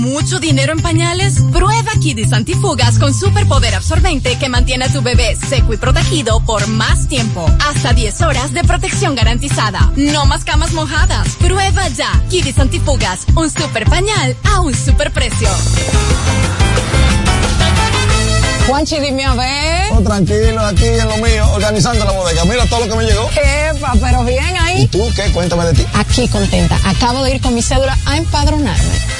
mucho dinero en pañales? Prueba Kidis Antifugas con superpoder absorbente que mantiene a tu bebé seco y protegido por más tiempo. Hasta 10 horas de protección garantizada. No más camas mojadas. Prueba ya. Kidis Antifugas, un super pañal a un super precio. Juanchi, dime a ver. Oh, tranquilo, aquí en lo mío, organizando la bodega. Mira todo lo que me llegó. Epa, pero bien ahí. ¿Y tú qué? Cuéntame de ti. Aquí contenta. Acabo de ir con mi cédula a empadronarme.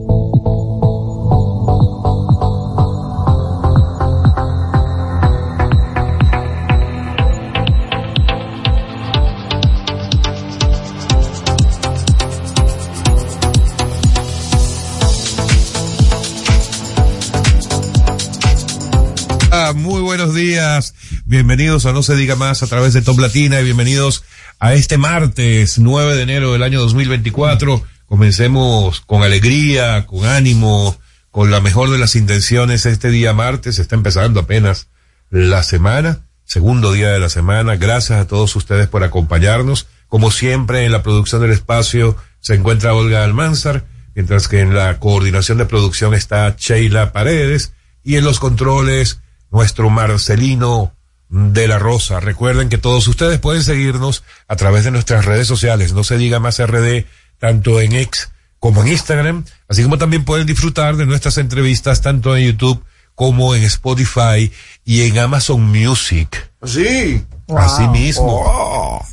Bienvenidos a No se diga más a través de Top Latina y bienvenidos a este martes 9 de enero del año 2024. Comencemos con alegría, con ánimo, con la mejor de las intenciones este día martes. Está empezando apenas la semana, segundo día de la semana. Gracias a todos ustedes por acompañarnos. Como siempre en la producción del espacio se encuentra Olga Almanzar, mientras que en la coordinación de producción está Sheila Paredes y en los controles nuestro Marcelino de la Rosa. Recuerden que todos ustedes pueden seguirnos a través de nuestras redes sociales, no se diga más RD, tanto en X como en Instagram, así como también pueden disfrutar de nuestras entrevistas tanto en YouTube como en Spotify y en Amazon Music. Sí. Así mismo. Oh.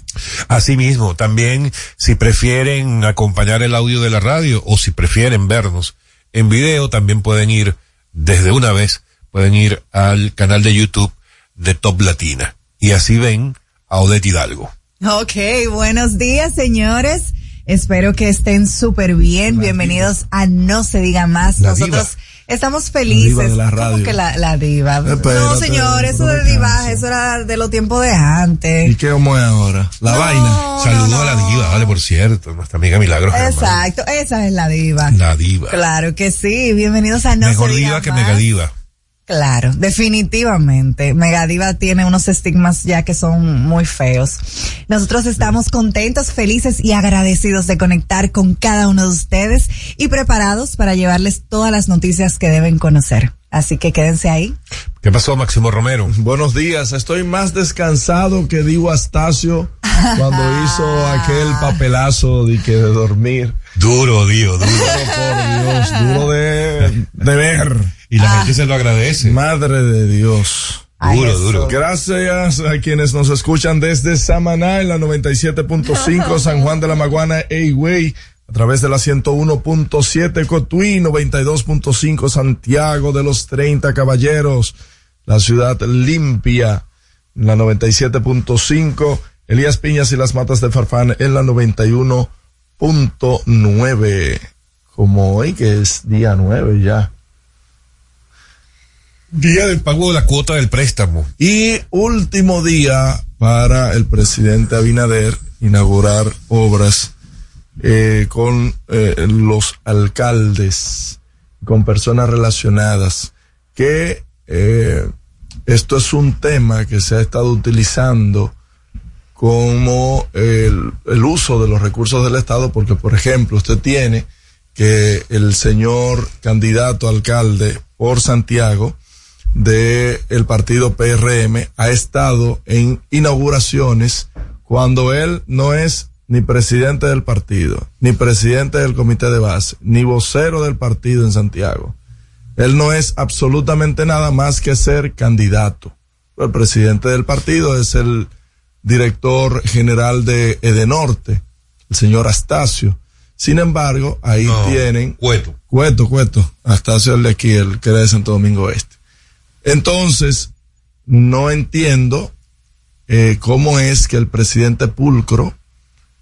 Así mismo, también si prefieren acompañar el audio de la radio o si prefieren vernos en video, también pueden ir desde una vez pueden ir al canal de YouTube de Top Latina y así ven a Odette Hidalgo. Ok, buenos días señores. Espero que estén súper bien. La Bienvenidos a No se diga más. La Nosotros diva. estamos felices. La diva de la ¿Cómo radio. que la, la diva? no, señor, eso de diva, eso era de los tiempos de antes. ¿Y qué vamos a ahora? La No, vaina. no, Saludo no. a la diva, vale, por cierto, nuestra amiga Milagros. Germán. Exacto, esa es la diva. La diva. Claro que sí. Bienvenidos a No Mejor se diga diva que más. megadiva. Claro, definitivamente. Megadiva tiene unos estigmas ya que son muy feos. Nosotros estamos contentos, felices y agradecidos de conectar con cada uno de ustedes y preparados para llevarles todas las noticias que deben conocer. Así que quédense ahí. ¿Qué pasó, Máximo Romero? Buenos días, estoy más descansado que Divo Astacio cuando hizo aquel papelazo de que de dormir. Duro, Dio, duro. Por Dios, duro de, de ver. Y la gente se lo agradece. Madre de Dios. Duro, duro. Gracias a quienes nos escuchan desde Samaná en la 97.5 San Juan de la Maguana, Eigüey, a través de la 101.7 Cotuí, 92.5 Santiago de los 30 Caballeros, la ciudad limpia, en la 97.5 Elías Piñas y las Matas de Farfán en la 91.9. Como hoy que es día 9 ya. Día del pago de la cuota del préstamo. Y último día para el presidente Abinader inaugurar obras eh, con eh, los alcaldes, con personas relacionadas, que eh, esto es un tema que se ha estado utilizando como el, el uso de los recursos del Estado, porque por ejemplo usted tiene que el señor candidato alcalde por Santiago, de el partido PRM ha estado en inauguraciones cuando él no es ni presidente del partido, ni presidente del comité de base, ni vocero del partido en Santiago. Él no es absolutamente nada más que ser candidato. El presidente del partido es el director general de Edenorte, el señor Astacio. Sin embargo, ahí No, tienen Cueto. Cueto, Cueto, hasta hacia el de aquí, el que era de Santo Domingo Este. Entonces, no entiendo eh, cómo es que el presidente pulcro,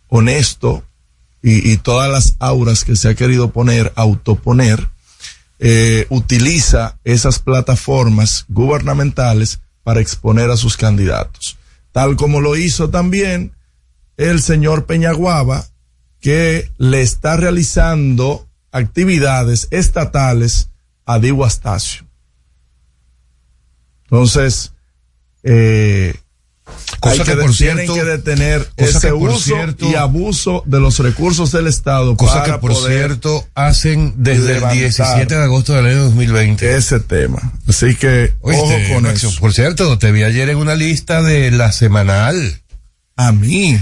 honesto, y, todas las auras que se ha querido poner, autoponer, eh, utiliza esas plataformas gubernamentales para exponer a sus candidatos. Tal como lo hizo también el señor Peñaguaba, que le está realizando actividades estatales a Diego Astacio. Entonces, eh, Cosa hay que, por tienen cierto, que detener cosa ese que, por uso cierto- y abuso de los recursos del Estado cosa para que por poder cierto hacen desde el 17 de agosto del año 2020. ese tema. Así que Oíste, ojo con eso. Por cierto, te vi ayer en una lista de la semanal. A mí.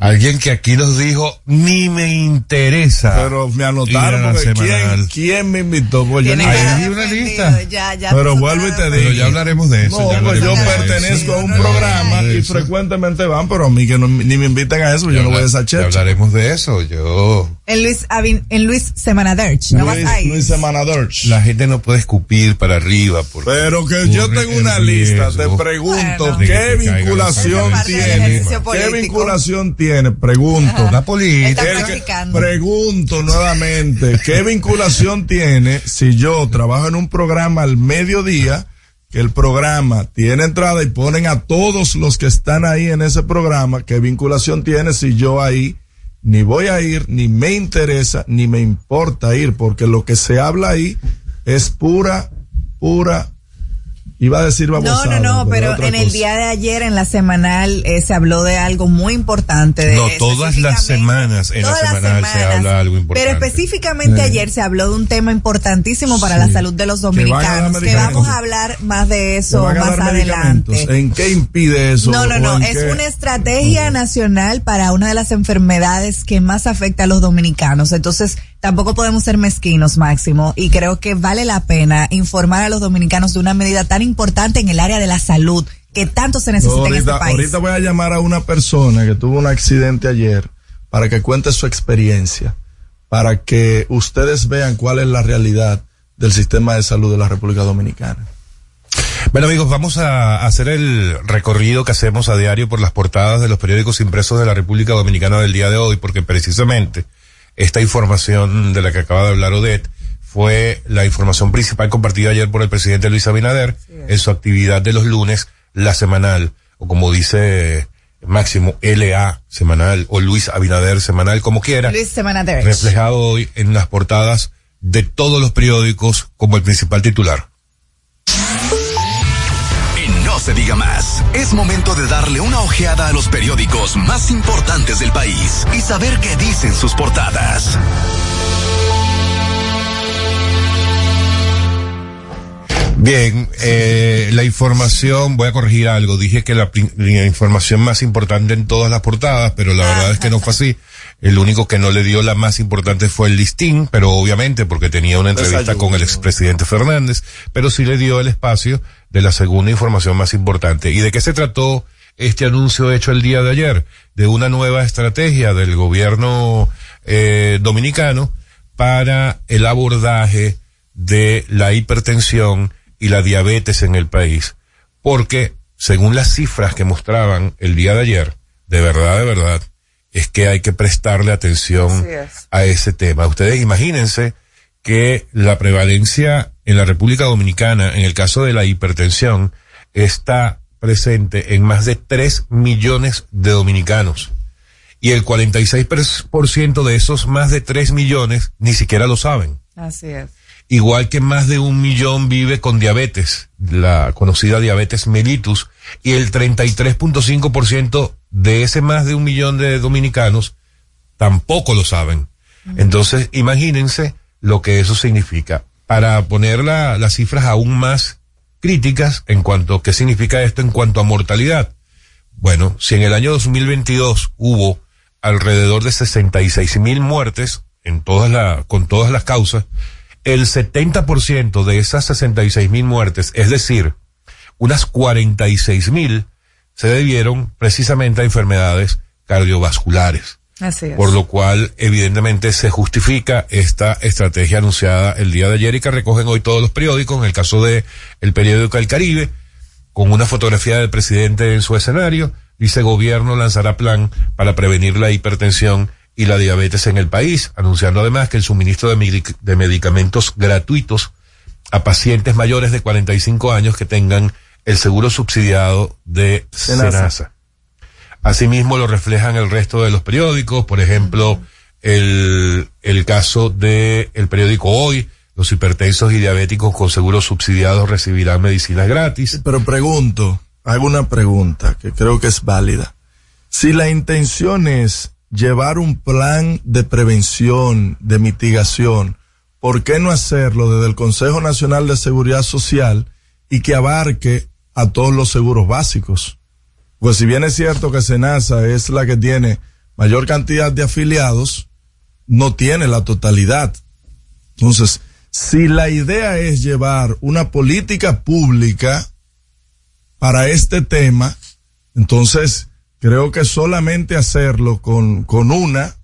Alguien que aquí nos dijo, ni me interesa. Pero me anotaron porque. ¿quién, quién me invitó? Pues yo estar vi una lista. Ya, ya Pero vuelvo y te digo. Pero ya hablaremos de eso. No, ya pues yo pertenezco eso. a un No, no, programa y eso. frecuentemente van, pero a mí que no, ni me invitan a eso, yo Ya no voy a esa ya checha. hablaremos de eso. Yo, En Luis, en Luis Semana Derch, no Luis. Luis Semana Dorch. la gente no puede escupir para arriba. Porque Pero que yo tengo una lista, te pregunto, Bueno. De que ¿qué vinculación tiene? ¿Qué vinculación tiene? Pregunto. La política. Pregunto nuevamente, ¿qué vinculación tiene si yo trabajo en un programa al mediodía, que el programa tiene entrada y ponen a todos los que están ahí en ese programa, qué vinculación tiene si yo ahí ni voy a ir, ni me interesa, ni me importa ir, porque lo que se habla ahí es pura, pura, iba a decir No, babosada, no, no, pero en el día de ayer, en la semanal, eh, se habló de algo muy importante. De, No, todas las semanas en la semanal se habla algo importante. Pero específicamente Eh. ayer se habló de un tema importantísimo para Sí. la salud de los dominicanos, que, vamos a hablar más de ¿Se eso más adelante. ¿En qué impide eso? No, no, ¿O no, es qué? una estrategia nacional para una de las enfermedades que más afecta a los dominicanos. Entonces, tampoco podemos ser mezquinos, Máximo, y creo que vale la pena informar a los dominicanos de una medida tan importante en el área de la salud que tanto se necesita en este país. ahorita voy a llamar a una persona que tuvo un accidente ayer para que cuente su experiencia, para que ustedes vean cuál es la realidad del sistema de salud de la República Dominicana. Bueno amigos, vamos a hacer el recorrido que hacemos a diario por las portadas de los periódicos impresos de la República Dominicana del día de hoy, porque precisamente esta información de la que acaba de hablar Odette fue la información principal compartida ayer por el presidente Luis Abinader en su actividad de los lunes, la semanal, o como dice Máximo, LA semanal, o Luis Abinader semanal, como quiera Luis Semana Derech. reflejado hoy en las portadas de todos los periódicos como el principal titular. Se diga más, es momento de darle una ojeada a los periódicos más importantes del país y saber qué dicen sus portadas. Bien, eh, la información, voy a corregir algo, dije que la, la información más importante en todas las portadas, pero la verdad es que no fue así. El único que no le dio la más importante fue el listín, pero obviamente porque tenía una entrevista con el expresidente Fernández, pero sí le dio el espacio de la segunda información más importante. ¿Y de qué se trató este anuncio hecho el día de ayer? De una nueva estrategia del gobierno eh, dominicano para el abordaje de la hipertensión y la diabetes en el país. Porque, según las cifras que mostraban el día de ayer, de verdad, de verdad, es que hay que prestarle atención es. a ese tema. Ustedes imagínense que la prevalencia en la República Dominicana, en el caso de la hipertensión, está presente en más de 3 millones de dominicanos. Y el 46% de esos más de 3 millones ni siquiera lo saben. Así es. Igual que más de un millón vive con diabetes, la conocida diabetes mellitus, y el 33.5% de ese más de un millón de dominicanos tampoco lo saben. Entonces, imagínense lo que eso significa. Para poner la- las cifras aún más críticas en cuanto qué significa esto en cuanto a mortalidad. Bueno, si en el año 2022 hubo alrededor de 66 mil muertes en todas con todas las causas, el 70% de esas 66 mil muertes, es decir, unas 46 mil, se debieron precisamente a enfermedades cardiovasculares. Así es. Por lo cual, evidentemente, se justifica esta estrategia anunciada el día de ayer y que recogen hoy todos los periódicos, en el caso de el periódico El Caribe, con una fotografía del presidente en su escenario, dice gobierno lanzará plan para prevenir la hipertensión y la diabetes en el país, anunciando además que el suministro de, medic- de medicamentos gratuitos a pacientes mayores de 45 años que tengan el seguro subsidiado de Senasa. Asimismo lo reflejan el resto de los periódicos, por ejemplo, el, el caso de el periódico Hoy, los hipertensos y diabéticos con seguros subsidiados recibirán medicinas gratis. Pero pregunto, hago una pregunta que creo que es válida. Si la intención es llevar un plan de prevención, de mitigación, ¿por qué no hacerlo desde el Consejo Nacional de Seguridad Social y que abarque a todos los seguros básicos? Pues si bien es cierto que Senasa es la que tiene mayor cantidad de afiliados, no tiene la totalidad. Entonces, si la idea es llevar una política pública para este tema, entonces creo que solamente hacerlo con, con una,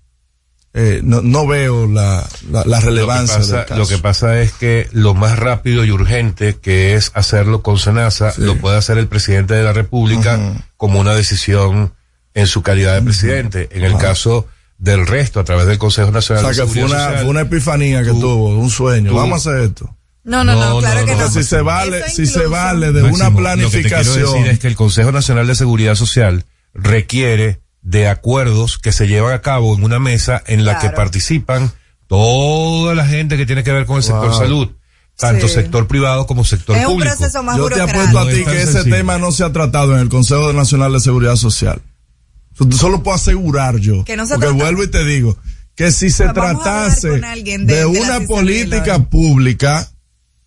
eh, no, no veo la, la, la Lo que, relevancia del pasa, caso. lo que pasa es que lo más rápido y urgente que es hacerlo con Senasa, Sí. lo puede hacer el presidente de la República como una decisión en su calidad de presidente. En el caso del resto, a través del Consejo o Nacional sea, de que fue Seguridad una, Social, fue una epifanía que Tú- tuvo, un sueño. tú- Vamos a hacer esto. No, no, no, No, claro no, que no. si se vale, si se vale de Máximo, una Lo que te quiero planificación. decir es que el Consejo Nacional de Seguridad Social requiere de acuerdos que se llevan a cabo en una mesa en la que participan toda la gente que tiene que ver con el sector salud, tanto Sí. sector privado como sector Es un público. proceso más Yo te apuesto a ti que ese sencillo. tema no se ha tratado en el Consejo Nacional de Seguridad Social. Solo puedo asegurar yo. Que no se porque trata- vuelvo y te digo que si se tratase de- de, de la una política pública,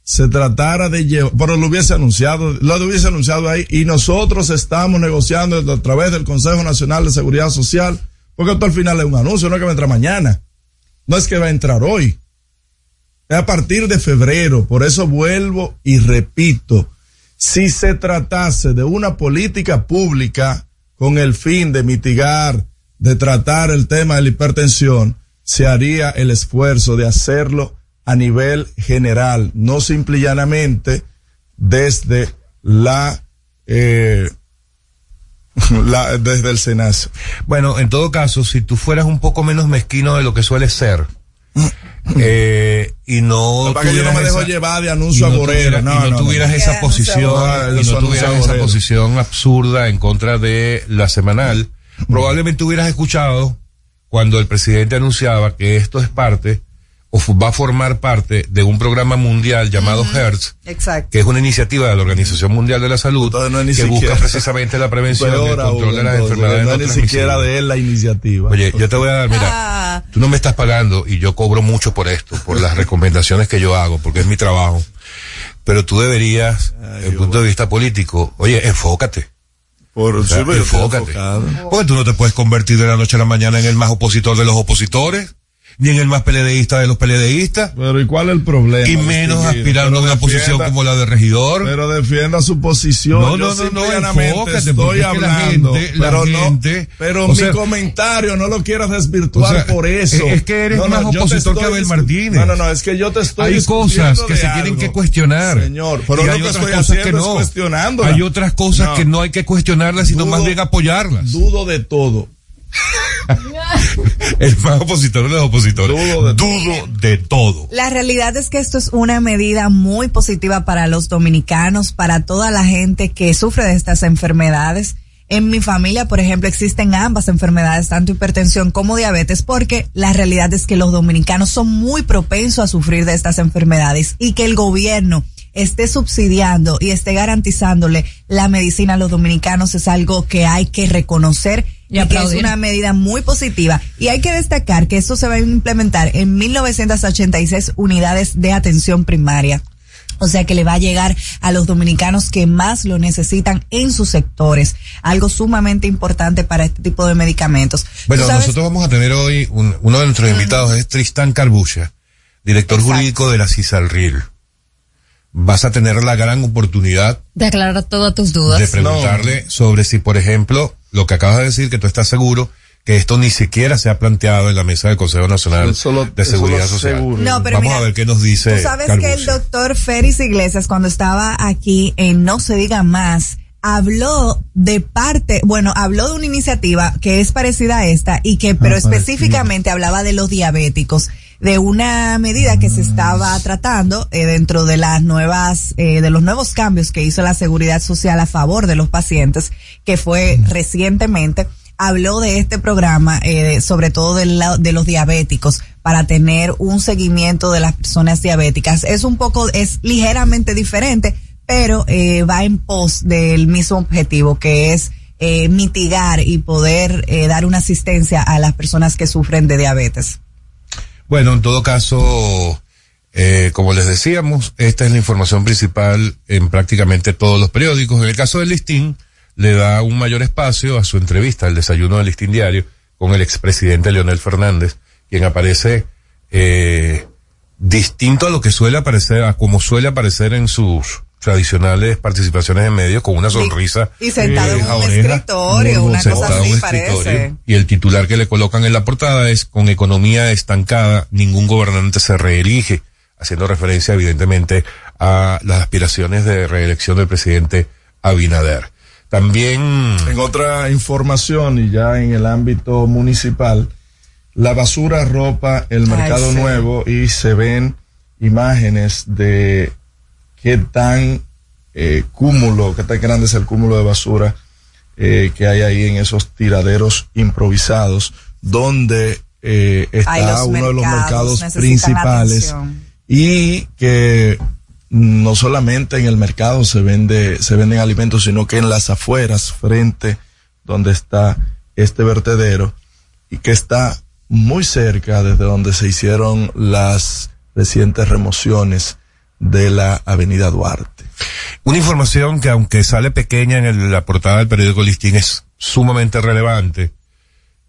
se tratara de llevar, pero lo hubiese anunciado, lo hubiese anunciado ahí y nosotros estamos negociando a través del Consejo Nacional de Seguridad Social, porque esto al final es un anuncio, no es que va a entrar mañana, no es que va a entrar hoy. Es a partir de febrero, por eso vuelvo y repito, si se tratase de una política pública con el fin de mitigar, de tratar el tema de la hipertensión, se haría el esfuerzo de hacerlo a nivel general, no simple y llanamente desde la, eh, la desde el SENASA. Bueno, en todo caso, si tú fueras un poco menos mezquino de lo que suele ser, eh, y no Para que yo no me tuvieras dejo esa- llevar de anuncio no agorero. tuviera- No, y no no, no. tuvieras no. esa posición, no, y no no tuvieras esa aborrece. posición absurda en contra de la semanal, probablemente hubieras escuchado cuando el presidente anunciaba que esto es parte o va a formar parte de un programa mundial llamado HERTZ, Exacto. que es una iniciativa de la Organización Mundial de la Salud no que siquiera- busca precisamente la prevención y el control de las enfermedades no no ni siquiera de él la iniciativa. Oye, yo te voy a dar, mira, Ah. tú no me estás pagando y yo cobro mucho por esto, por las recomendaciones que yo hago, porque es mi trabajo. Pero tú deberías, desde el punto de vista político, oye, enfócate. Por O sea, enfócate. Porque tú no te puedes convertir de la noche a la mañana en el más opositor de los opositores, ni en el más peledeísta de los peledeístas, Pero ¿y cuál es el problema? y menos aspirando a una posición como la de regidor. Pero defienda su posición. No, no, no, no, enfócate, estoy es que la hablando. gente- la pero gente- no, pero mi sea- comentario no lo quieras desvirtuar O sea, por eso. es- que eres No, no, más te opositor que Abel Martínez. No, no, no, es que yo te estoy Hay cosas que se tienen que cuestionar. Señor, pero Y lo hay que otras estoy cosas que no. Hay otras cosas No. que no hay que cuestionarlas, sino más bien apoyarlas. Dudo de todo. El más opositor de los opositores. Dudo de- Dudo de todo. La realidad es que esto es una medida muy positiva para los dominicanos, para toda la gente que sufre de estas enfermedades. En mi familia, por ejemplo, existen ambas enfermedades, tanto hipertensión como diabetes, porque la realidad es que los dominicanos son muy propensos a sufrir de estas enfermedades y que el gobierno esté subsidiando y esté garantizándole la medicina a los dominicanos es algo que hay que reconocer Y y, que es una medida muy positiva. Y hay que destacar que esto se va a implementar en 1986 unidades de atención primaria. O sea que le va a llegar a los dominicanos que más lo necesitan en sus sectores. Algo sumamente importante para este tipo de medicamentos. Bueno, nosotros vamos a tener hoy un- uno de nuestros invitados es Tristán Carbucha, director Exacto. jurídico de la CISALRIL. Vas a tener la gran oportunidad De aclarar todas tus dudas. de preguntarle sobre si, por ejemplo, lo que acabas de decir, que tú estás seguro que esto ni siquiera se ha planteado en la mesa del Consejo Nacional Eso lo- de Seguridad Social. No, pero Vamos mira, a ver qué nos dice. Tú sabes Carbucci. que el doctor Félix Iglesias, cuando estaba aquí en No se diga más, habló de parte, bueno, habló de una iniciativa que es parecida a esta y que, pero Ah, específicamente hablaba de los diabéticos, de una medida que se estaba tratando eh, dentro de las nuevas, eh, de los nuevos cambios que hizo la seguridad social a favor de los pacientes, que fue recientemente habló de este programa, eh, sobre todo de, la- de los diabéticos, para tener un seguimiento de las personas diabéticas. Es un poco, es ligeramente diferente, pero eh, va en pos del mismo objetivo, que es eh, mitigar y poder eh, dar una asistencia a las personas que sufren de diabetes. Bueno, en todo caso, eh, como les decíamos, esta es la información principal en prácticamente todos los periódicos. En el caso del listín, le da un mayor espacio a su entrevista, el desayuno del listín diario, con el expresidente Leonel Fernández, quien aparece eh, distinto a lo que suele aparecer, a como suele aparecer en sus tradicionales participaciones en medios, con una sonrisa. Y sentado en eh, a un escritorio, una sentado cosa en así un parece. escritorio. Y el titular que le colocan en la portada es con economía estancada, ningún gobernante se reelige, haciendo referencia evidentemente a las aspiraciones de reelección del presidente Abinader. También En otra información y ya en el ámbito municipal, la basura ropa el Ay, mercado sí. nuevo y se ven imágenes de qué tan eh, cúmulo, qué tan grande es el cúmulo de basura eh, que hay ahí en esos tiraderos improvisados, donde eh, está uno de los mercados principales y que no solamente en el mercado se vende se venden alimentos sino que en las afueras frente donde está este vertedero y que está muy cerca desde donde se hicieron las recientes remociones de la avenida Duarte. Una información que aunque sale pequeña en el- la portada del periódico Listín es sumamente relevante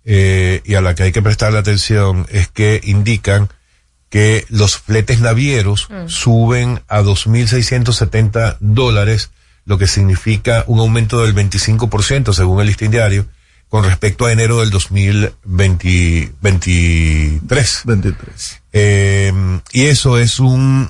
eh, y a la que hay que prestarle atención es que indican que los fletes navieros suben a 2.670 dólares, lo que significa un aumento del 25% según el listín diario con respecto a enero del 2023. 23. Eh, y eso es un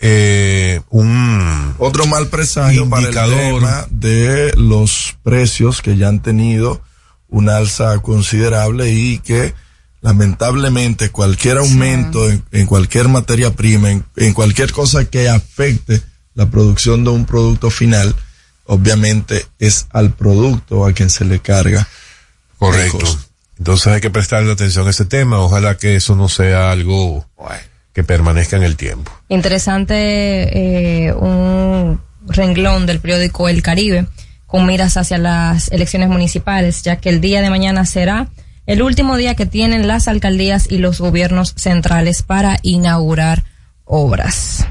eh, un Otro mal presagio para el tema de los precios que ya han tenido una alza considerable y que lamentablemente cualquier aumento en, en cualquier materia prima, en, en cualquier cosa que afecte la producción de un producto final, obviamente es al producto a quien se le carga. Correcto. Entonces hay que prestarle atención a ese tema. Ojalá que eso no sea algo que permanezca en el tiempo. Interesante eh, un renglón del periódico El Caribe con miras hacia las elecciones municipales, ya que el día de mañana será el último día que tienen las alcaldías y los gobiernos centrales para inaugurar obras.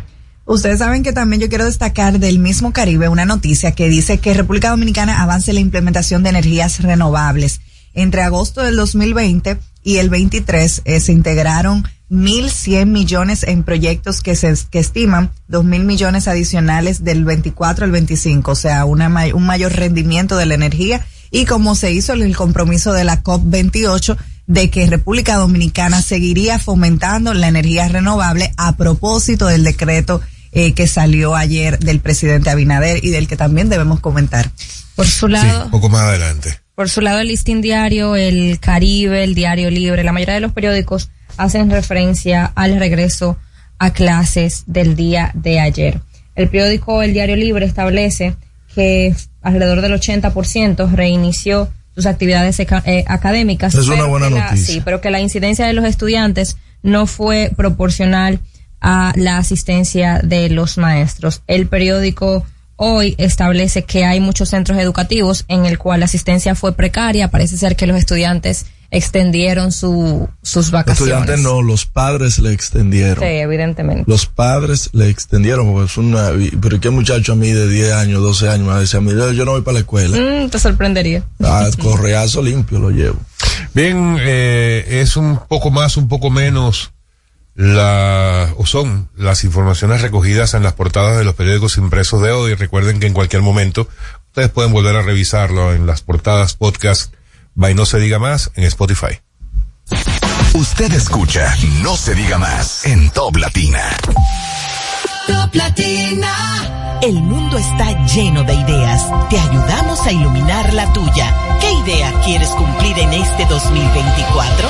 Ustedes saben que también yo quiero destacar del mismo Caribe una noticia que dice que República Dominicana avance la implementación de energías renovables. Entre agosto del 2020 y el 23 eh, se integraron 1.100 millones en proyectos que se que estiman 2.000 millones adicionales del 24 al 25, o sea, una, un mayor rendimiento de la energía y como se hizo en el compromiso de la COP28 de que República Dominicana seguiría fomentando la energía renovable a propósito del decreto eh, que salió ayer del presidente Abinader y del que también debemos comentar. Por su lado, poco más adelante. Por su lado, el listín diario, el Caribe, el Diario Libre, la mayoría de los periódicos hacen referencia al regreso a clases del día de ayer. El periódico El Diario Libre establece que alrededor del 80% reinició sus actividades eh, académicas. Es una buena la- noticia. sí, pero que la incidencia de los estudiantes no fue proporcional a la asistencia de los maestros. El periódico hoy establece que hay muchos centros educativos en el cual la asistencia fue precaria. Parece ser que los estudiantes extendieron su, sus Los vacaciones. estudiantes no, los padres le extendieron. Sí, evidentemente. Los padres le extendieron, porque es una, pero qué muchacho a mí de 10 años, 12 años, me decía, mira, yo no voy para la escuela. Mm, te sorprendería. Ah, correazo limpio lo llevo. Bien, eh, es un poco más, un poco menos la, o son las informaciones recogidas en las portadas de los periódicos impresos de hoy. Recuerden que en cualquier momento ustedes pueden volver a revisarlo en las portadas podcast by No Se Diga Más en Spotify. Usted escucha No Se Diga Más en Top Latina. Top Latina. El mundo está lleno de ideas. Te ayudamos a iluminar la tuya. ¿Qué idea quieres cumplir en este 2024?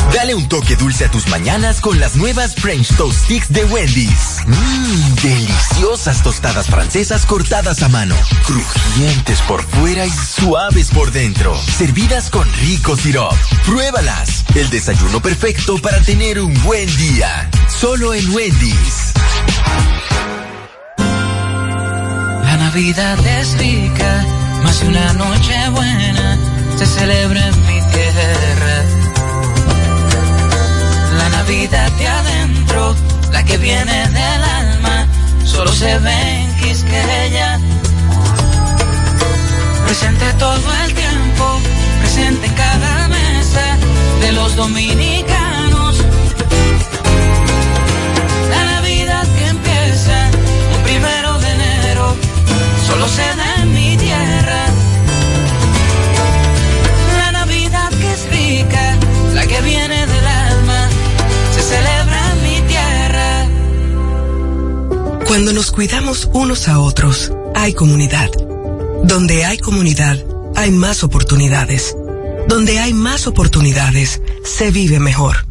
Dale un toque dulce a tus mañanas con las nuevas French Toast Sticks de Wendy's. Mmm, deliciosas tostadas francesas cortadas a mano, crujientes por fuera y suaves por dentro, servidas con rico sirop. Pruébalas. El desayuno perfecto para tener un buen día. Solo en Wendy's. La Navidad es rica, más una noche buena se celebra en mi tierra. La Navidad de adentro, la que viene del alma, solo se ve en Quisqueya. Presente todo el tiempo, presente en cada mesa de los dominicanos. La Navidad que empieza un primero de enero, solo se da Cuando nos cuidamos unos a otros, hay comunidad. Donde hay comunidad, hay más oportunidades. Donde hay más oportunidades, se vive mejor.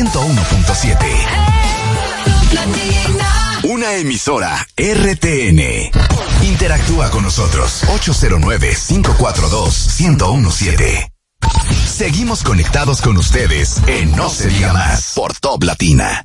101.7. Una emisora RTN. Interactúa con nosotros 809-542-1017. Seguimos conectados con ustedes en No Se Diga Más por Top Latina.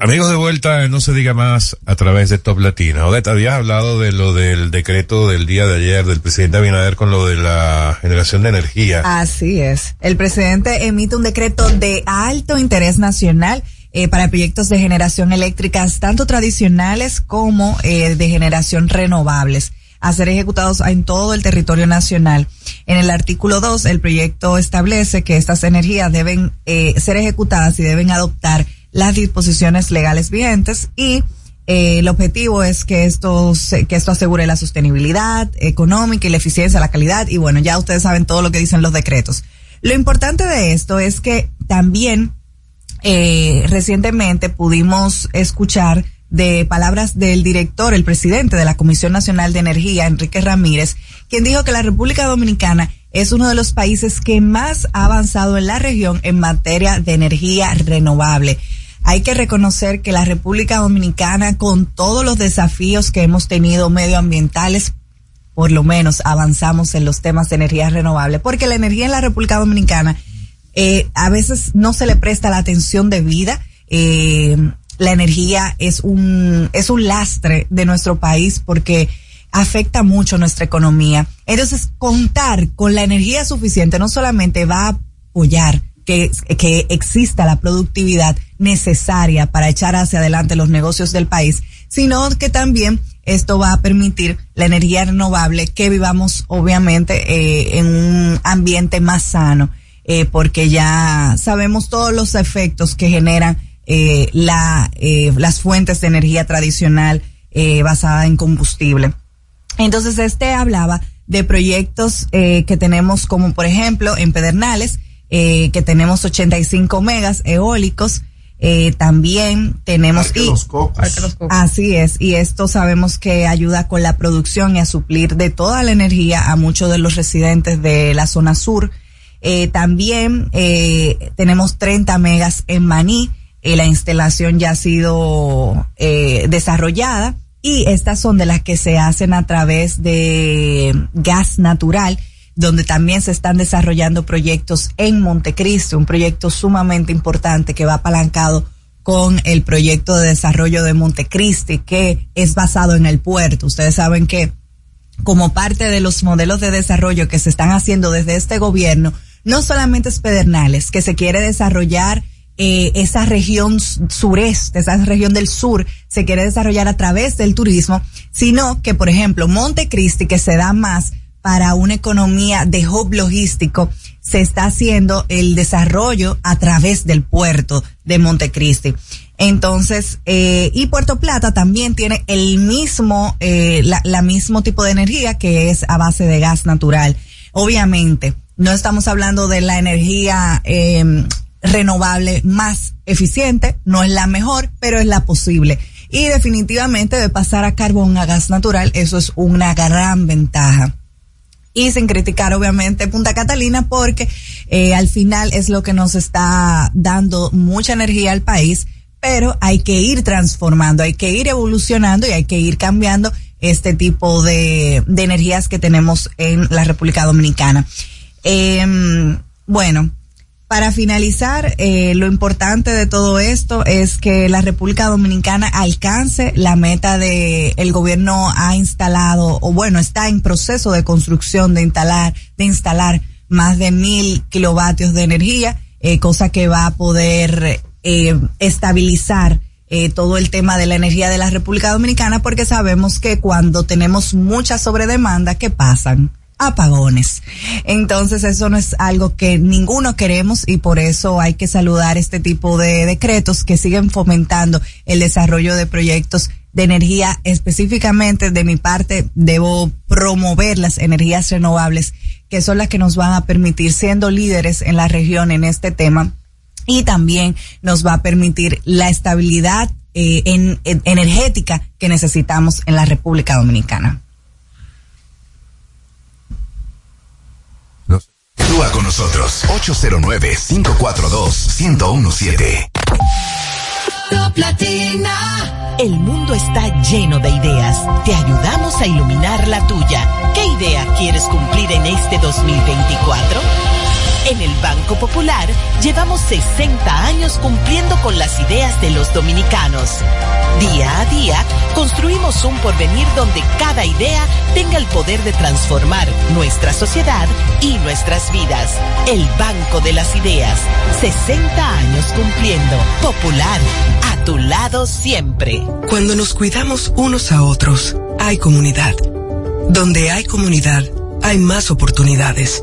Amigos de vuelta, no se diga más a través de Top Latina. Habías hablado de lo del decreto del día de ayer del presidente Abinader con lo de la generación de energía. Así es. El presidente emite un decreto de alto interés nacional eh, para proyectos de generación eléctricas, tanto tradicionales como eh, de generación renovables a ser ejecutados en todo el territorio nacional. En el artículo 2, el proyecto establece que estas energías deben eh, ser ejecutadas y deben adoptar las disposiciones legales vigentes y eh, el objetivo es que esto que esto asegure la sostenibilidad económica y la eficiencia, la calidad y bueno, ya ustedes saben todo lo que dicen los decretos. Lo importante de esto es que también eh, recientemente pudimos escuchar de palabras del director, el presidente de la Comisión Nacional de Energía, Enrique Ramírez, quien dijo que la República Dominicana es uno de los países que más ha avanzado en la región en materia de energía renovable. Hay que reconocer que la República Dominicana, con todos los desafíos que hemos tenido medioambientales, por lo menos avanzamos en los temas de energía renovable, porque la energía en la República Dominicana eh, a veces no se le presta la atención debida. Eh, la energía es un, es un lastre de nuestro país porque afecta mucho nuestra economía. Entonces, contar con la energía suficiente no solamente va a apoyar que, que exista la productividad necesaria para echar hacia adelante los negocios del país, sino que también esto va a permitir la energía renovable que vivamos obviamente eh, en un ambiente más sano, eh, porque ya sabemos todos los efectos que generan eh, la, eh, las fuentes de energía tradicional basada en combustible. Entonces, este hablaba de proyectos que tenemos como, por ejemplo, en Pedernales, que tenemos 85 megas eólicos, eh, también tenemos y- Los Cocos. Parque Los Cocos. Así es, y esto sabemos que ayuda con la producción y a suplir de toda la energía a muchos de los residentes de la zona sur. Eh, también eh, tenemos 30 megas en Maní, eh, la instalación ya ha sido eh, desarrollada y estas son de las que se hacen a través de gas natural donde también se están desarrollando proyectos en Montecristo, un proyecto sumamente importante que va apalancado con el proyecto de desarrollo de Montecristi, que es basado en el puerto. Ustedes saben que como parte de los modelos de desarrollo que se están haciendo desde este gobierno, no solamente es Pedernales, que se quiere desarrollar eh, esa región sureste, esa región del sur, se quiere desarrollar a través del turismo, sino que, por ejemplo, Montecristi, que se da más para una economía de hub logístico, se está haciendo el desarrollo a través del puerto de Montecristi. Entonces, eh, y Puerto Plata también tiene el mismo, eh, la, la mismo tipo de energía que es a base de gas natural. Obviamente, no estamos hablando de la energía eh, renovable más eficiente, no es la mejor, pero es la posible. Y definitivamente de pasar a carbón a gas natural, eso es una gran ventaja y sin criticar obviamente Punta Catalina porque eh, al final es lo que nos está dando mucha energía al país, pero hay que ir transformando, hay que ir evolucionando y hay que ir cambiando este tipo de, de energías que tenemos en la República Dominicana. Em, bueno, para finalizar, eh, lo importante de todo esto es que la República Dominicana alcance la meta de el gobierno ha instalado o bueno está en proceso de construcción de instalar de instalar más de mil kilovatios de energía, eh, cosa que va a poder eh, estabilizar eh, todo el tema de la energía de la República Dominicana porque sabemos que cuando tenemos mucha sobredemanda, ¿qué pasan? Apagones. Entonces eso no es algo que ninguno queremos y por eso hay que saludar este tipo de decretos que siguen fomentando el desarrollo de proyectos de energía. Específicamente de mi parte debo promover las energías renovables que son las que nos van a permitir siendo líderes en la región en este tema y también nos va a permitir la estabilidad eh, en, en- energética que necesitamos en la República Dominicana. Actúa con nosotros 809-542-1017. Top Latina. El mundo está lleno de ideas. Te ayudamos a iluminar la tuya. ¿Qué idea quieres cumplir en este 2024? En el Banco Popular llevamos 60 años cumpliendo con las ideas de los dominicanos. Día a día construimos un porvenir donde cada idea tenga el poder de transformar nuestra sociedad y nuestras vidas. El Banco de las Ideas. 60 años cumpliendo. Popular. A tu lado siempre. Cuando nos cuidamos unos a otros, hay comunidad. Donde hay comunidad, hay más oportunidades.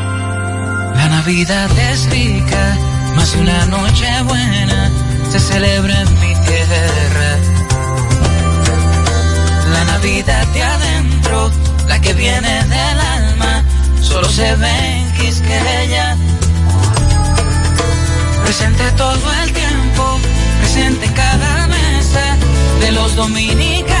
La Navidad es rica, más una noche buena se celebra en mi tierra. La Navidad de adentro, la que viene del alma, solo se ve en Quisqueya. Presente todo el tiempo, presente en cada mesa de los dominicanos.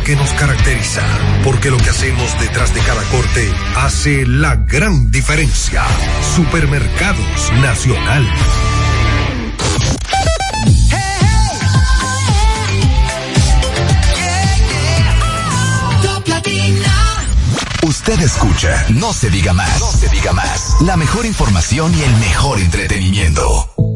que nos caracteriza, porque lo que hacemos detrás de cada corte hace la gran diferencia. Supermercados Nacional. Usted escucha, no se diga más, no se diga más. La mejor información y el mejor entretenimiento.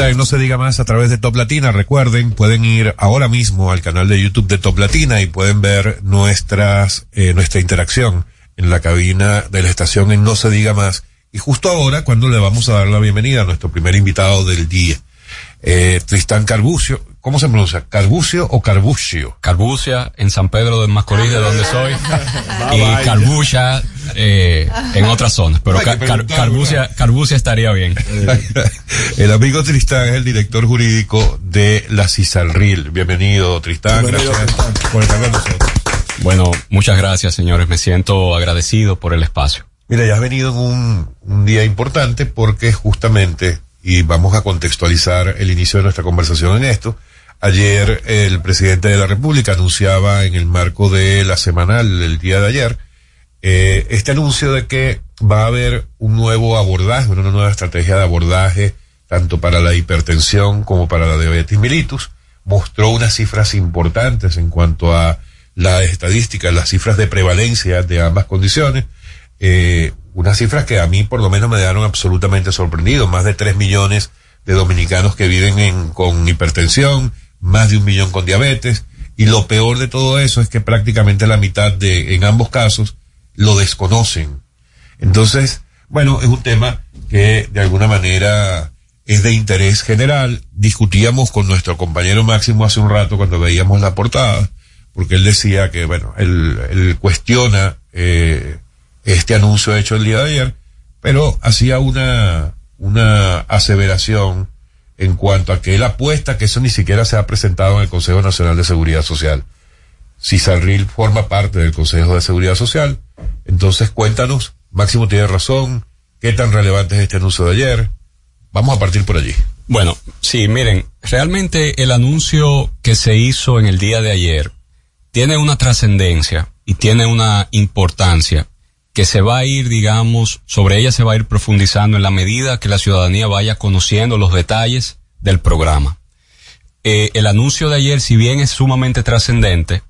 No se diga más a través de Top Latina. Recuerden, pueden ir ahora mismo al canal de YouTube de Top Latina y pueden ver nuestras, eh, nuestra interacción en la cabina de la estación en No se diga más. Y justo ahora, cuando le vamos a dar la bienvenida a nuestro primer invitado del día, eh, Tristán Carbucio, ¿Cómo se pronuncia? ¿Carbucio o Carbucio? Carbucia en San Pedro de Macorís, de donde soy. y Carbucia eh, en otras zonas. Pero Carbucia, estaría bien. el amigo Tristán es el director jurídico de la CISALRIL. Bienvenido, Tristán. gracias por estar con nosotros. Bueno, muchas gracias, señores. Me siento agradecido por el espacio. Mira, ya has venido en un, un día importante porque justamente, y vamos a contextualizar el inicio de nuestra conversación en esto, Ayer el presidente de la República anunciaba en el marco de la semanal el día de ayer eh, este anuncio de que va a haber un nuevo abordaje, una nueva estrategia de abordaje tanto para la hipertensión como para la diabetes mellitus. Mostró unas cifras importantes en cuanto a las estadísticas, las cifras de prevalencia de ambas condiciones. Eh, unas cifras que a mí por lo menos me dejaron absolutamente sorprendido. Más de 3 millones de dominicanos que viven en, con hipertensión, más de un millón con diabetes, y lo peor de todo eso es que prácticamente la mitad de, en ambos casos, lo desconocen. Entonces, bueno, es un tema que de alguna manera es de interés general. Discutíamos con nuestro compañero Máximo hace un rato cuando veíamos la portada, porque él decía que, bueno, él, cuestiona eh, este anuncio hecho el día de ayer, pero hacía una, una aseveración en cuanto a que él apuesta que eso ni siquiera se ha presentado en el Consejo Nacional de Seguridad Social. Si Sarril forma parte del Consejo de Seguridad Social, entonces cuéntanos, Máximo tiene razón, qué tan relevante es este anuncio de ayer. Vamos a partir por allí. Bueno, sí, miren, realmente el anuncio que se hizo en el día de ayer tiene una trascendencia y tiene una importancia que se va a ir, digamos, sobre ella se va a ir profundizando en la medida que la ciudadanía vaya conociendo los detalles del programa. Eh, el anuncio de ayer, si bien es sumamente trascendente,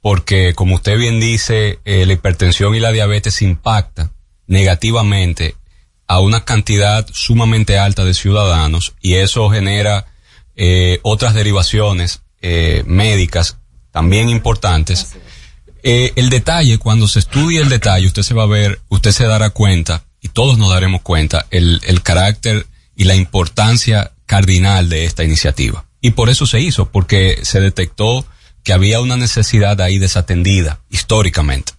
porque como usted bien dice, eh, la hipertensión y la diabetes impacta negativamente a una cantidad sumamente alta de ciudadanos y eso genera eh, otras derivaciones médicas también importantes. Eh, el detalle, cuando se estudie el detalle, usted se va a ver, usted se dará cuenta, y todos nos daremos cuenta, el, el carácter y la importancia cardinal de esta iniciativa. Y por eso se hizo, porque se detectó que había una necesidad ahí desatendida, históricamente.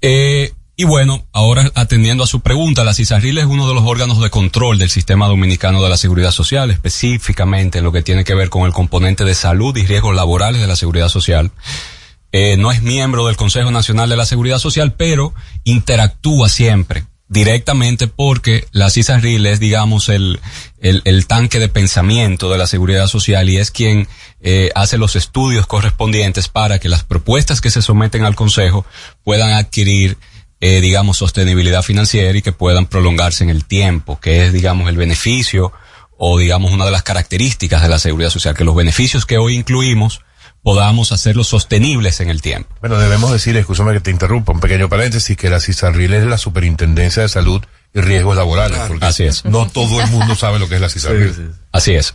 Eh, y bueno, ahora atendiendo a su pregunta, la CISARRIL es uno de los órganos de control del sistema dominicano de la seguridad social, específicamente en lo que tiene que ver con el componente de salud y riesgos laborales de la seguridad social. Eh, no es miembro del Consejo Nacional de la Seguridad Social, pero interactúa siempre directamente porque la CISARRIL es, digamos, el, el, tanque de pensamiento de la seguridad social y es quien eh, hace los estudios correspondientes para que las propuestas que se someten al Consejo puedan adquirir, eh, digamos, sostenibilidad financiera y que puedan prolongarse en el tiempo, que es, digamos, el beneficio o digamos una de las características de la seguridad social, que los beneficios que hoy incluimos podamos hacerlos sostenibles en el tiempo. Bueno, debemos decir, escúchame que te interrumpa, un pequeño paréntesis, que la CISARRIL es la Superintendencia de Salud y Riesgos Laborales. Porque Así es. No todo el mundo sabe lo que es la CISARRIL. Así es.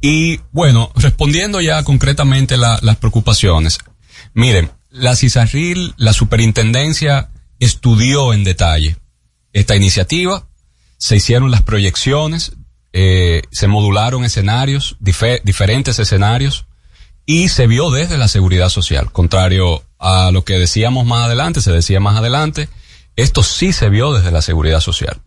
Y bueno, respondiendo ya concretamente la- las preocupaciones, miren, la CISARRIL, la superintendencia, estudió en detalle esta iniciativa, se hicieron las proyecciones, eh, se modularon escenarios, dife- diferentes escenarios, y se vio desde la seguridad social, contrario a lo que decíamos más adelante, se decía más adelante, esto sí se vio desde la seguridad social.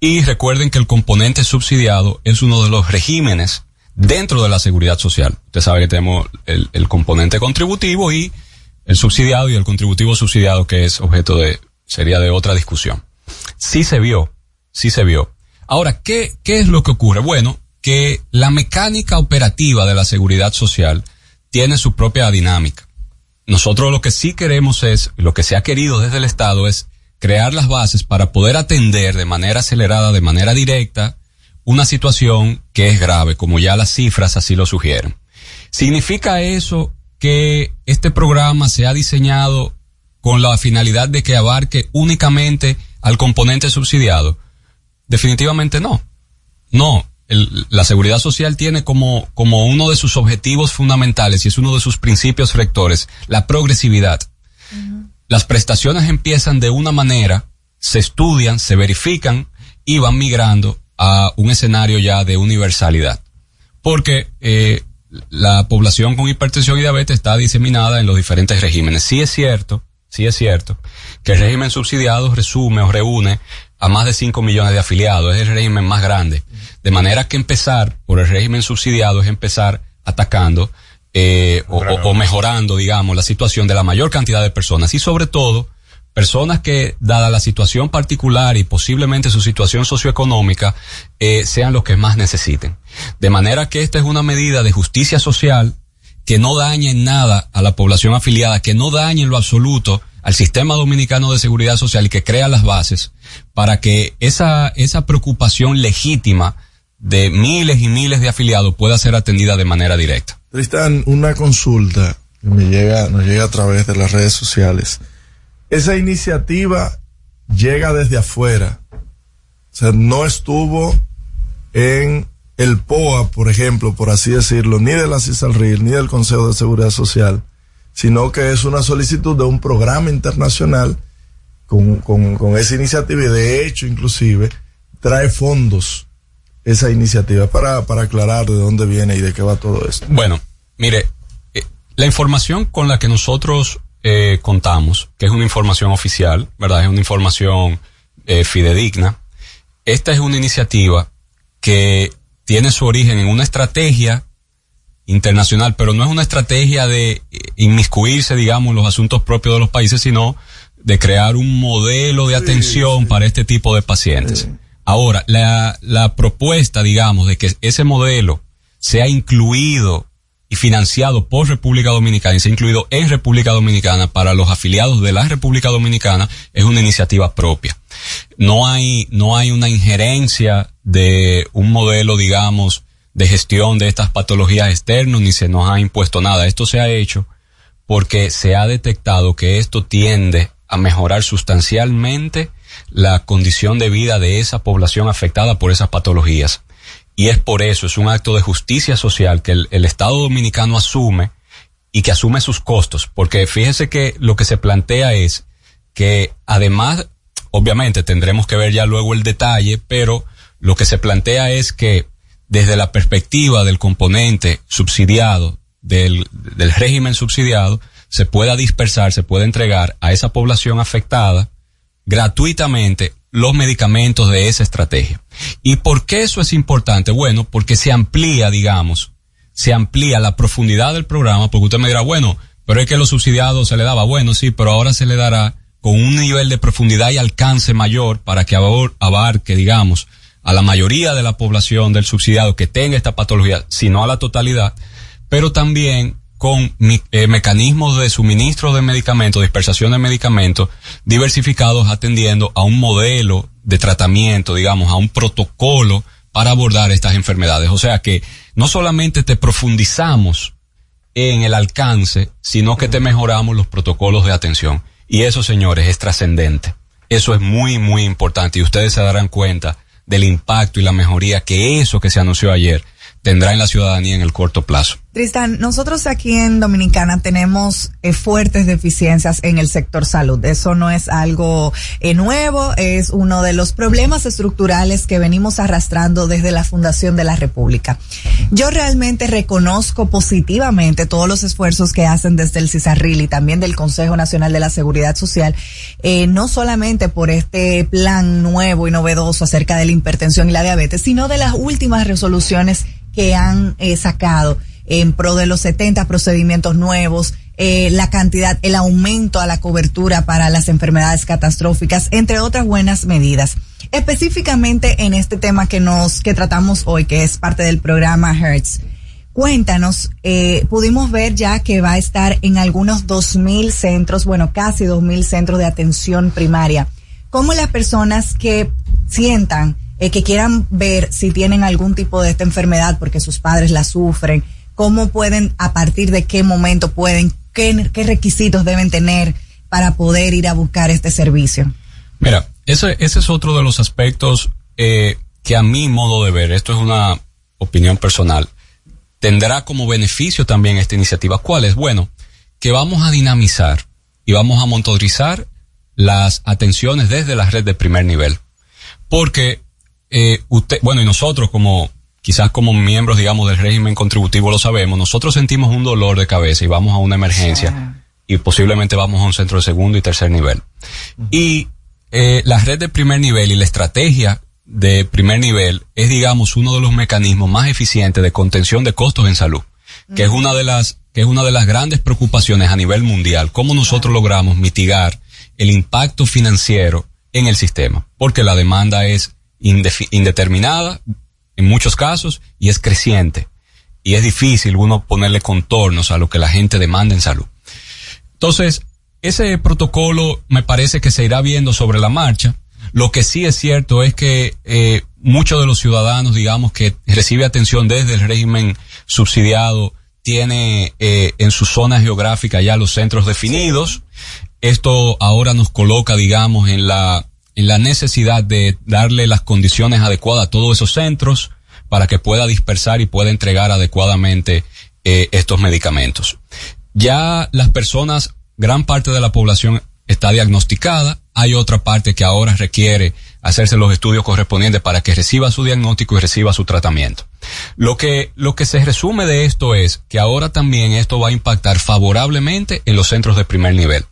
Y recuerden que el componente subsidiado es uno de los regímenes dentro de la seguridad social. Usted sabe que tenemos el, componente contributivo y el subsidiado y el contributivo subsidiado que es objeto de, sería de otra discusión. Sí se vio, sí se vio. Ahora, ¿qué, qué es lo que ocurre? Bueno, que la mecánica operativa de la seguridad social tiene su propia dinámica. Nosotros lo que sí queremos es, lo que se ha querido desde el Estado es crear las bases para poder atender de manera acelerada, de manera directa, una situación que es grave, como ya las cifras así lo sugieren. ¿Significa eso que este programa se ha diseñado con la finalidad de que abarque únicamente al componente subsidiado? Definitivamente no. No. El- la seguridad social tiene como, como uno de sus objetivos fundamentales y es uno de sus principios rectores la progresividad. Las prestaciones empiezan de una manera, se estudian, se verifican y van migrando a un escenario ya de universalidad. Porque eh, la población con hipertensión y diabetes está diseminada en los diferentes regímenes. Sí es cierto, sí es cierto, que el régimen subsidiado resume o reúne a más de 5 millones de afiliados, es el régimen más grande. De manera que empezar por el régimen subsidiado es empezar atacando eh, o, mejorando, digamos, la situación de la mayor cantidad de personas y sobre todo personas que, dada la situación particular y posiblemente su situación socioeconómica, eh, sean los que más necesiten. De manera que esta es una medida de justicia social que no dañe en nada a la población afiliada, que no dañe en lo absoluto al sistema dominicano de seguridad social y que crea las bases para que esa, esa preocupación legítima de miles y miles de afiliados pueda ser atendida de manera directa. Tristan, una consulta que me llega, nos llega a través de las redes sociales. Esa iniciativa llega desde afuera. O sea, no estuvo en el POA, por ejemplo, por así decirlo, ni de la CISALRIL, ni del Consejo de Seguridad Social, sino que es una solicitud de un programa internacional con, con, con esa iniciativa y de hecho, inclusive, trae fondos esa iniciativa para, para aclarar de dónde viene y de qué va todo esto. Bueno, mire, eh, la información con la que nosotros eh, contamos, que es una información oficial, ¿verdad? Es una información eh, fidedigna. Esta es una iniciativa que tiene su origen en una estrategia internacional, pero no es una estrategia de eh, inmiscuirse, digamos, en los asuntos propios de los países, sino de crear un modelo de atención para este tipo de pacientes. Ahora, la, propuesta, digamos, de que ese modelo sea incluido y financiado por República Dominicana y sea incluido en República Dominicana para los afiliados de la República Dominicana es una iniciativa propia. No hay, no hay una injerencia de un modelo, digamos, de gestión de estas patologías externos, ni se nos ha impuesto nada. Esto se ha hecho porque se ha detectado que esto tiende a mejorar sustancialmente la condición de vida de esa población afectada por esas patologías. Y es por eso, es un acto de justicia social que el, Estado dominicano asume y que asume sus costos, porque fíjese que lo que se plantea es que además, obviamente tendremos que ver ya luego el detalle, pero lo que se plantea es que desde la perspectiva del componente subsidiado, del, del régimen subsidiado, se pueda dispersar, se pueda entregar a esa población afectada gratuitamente los medicamentos de esa estrategia. ¿Y por qué eso es importante? Bueno, porque se amplía, digamos, se amplía la profundidad del programa, porque usted me dirá, bueno, pero es que los subsidiados se le daba, bueno, sí, pero ahora se le dará con un nivel de profundidad y alcance mayor para que abarque, digamos, a la mayoría de la población del subsidiado que tenga esta patología, sino a la totalidad, pero también con eh, mecanismos de suministro de medicamentos, dispersación de medicamentos diversificados atendiendo a un modelo de tratamiento, digamos, a un protocolo para abordar estas enfermedades. O sea que no solamente te profundizamos en el alcance, sino que te mejoramos los protocolos de atención. Y eso, señores, es trascendente. Eso es muy, muy importante y ustedes se darán cuenta del impacto y la mejoría que eso que se anunció ayer tendrá en la ciudadanía en el corto plazo. Tristan, nosotros aquí en Dominicana tenemos eh, fuertes deficiencias en el sector salud. Eso no es algo eh, nuevo, es uno de los problemas estructurales que venimos arrastrando desde la fundación de la República. Yo realmente reconozco positivamente todos los esfuerzos que hacen desde el CISARRIL y también del Consejo Nacional de la Seguridad Social, eh, no solamente por este plan nuevo y novedoso acerca de la hipertensión y la diabetes, sino de las últimas resoluciones que han sacado en pro de los 70 procedimientos nuevos, eh, la cantidad, el aumento a la cobertura para las enfermedades catastróficas, entre otras buenas medidas. Específicamente en este tema que nos, que tratamos hoy, que es parte del programa Hertz. Cuéntanos, eh, pudimos ver ya que va a estar en algunos 2.000 centros, bueno, casi 2.000 centros de atención primaria. ¿Cómo las personas que sientan, eh, que quieran ver si tienen algún tipo de esta enfermedad porque sus padres la sufren, cómo pueden, a partir de qué momento pueden, qué, requisitos deben tener para poder ir a buscar este servicio. Mira, ese, es otro de los aspectos eh, que a mi modo de ver, esto es una opinión personal, tendrá como beneficio también esta iniciativa. ¿Cuál es? Bueno, que vamos a dinamizar y vamos a monitorizar las atenciones desde la red de primer nivel. Porque eh, usted, bueno, y nosotros como quizás como miembros, digamos, del régimen contributivo lo sabemos, nosotros sentimos un dolor de cabeza y vamos a una emergencia y posiblemente vamos a un centro de segundo y tercer nivel. Y eh, la red de primer nivel y la estrategia de primer nivel es, digamos, uno de los mecanismos más eficientes de contención de costos en salud, que es una de las que es una de las grandes preocupaciones a nivel mundial, cómo nosotros logramos mitigar el impacto financiero en el sistema, porque la demanda es indeterminada, en muchos casos y es creciente. Y es difícil uno ponerle contornos a lo que la gente demanda en salud. Entonces, ese protocolo me parece que se irá viendo sobre la marcha. Lo que sí es cierto es que eh, muchos de los ciudadanos, digamos, que recibe atención desde el régimen subsidiado, tiene eh, en su zona geográfica ya los centros definidos. Esto ahora nos coloca, digamos, en la la necesidad de darle las condiciones adecuadas a todos esos centros para que pueda dispersar y pueda entregar adecuadamente eh, estos medicamentos. Ya las personas, gran parte de la población está diagnosticada, hay otra parte que ahora requiere hacerse los estudios correspondientes para que reciba su diagnóstico y reciba su tratamiento. Lo que, lo que se resume de esto es que ahora también esto va a impactar favorablemente en los centros de primer nivel.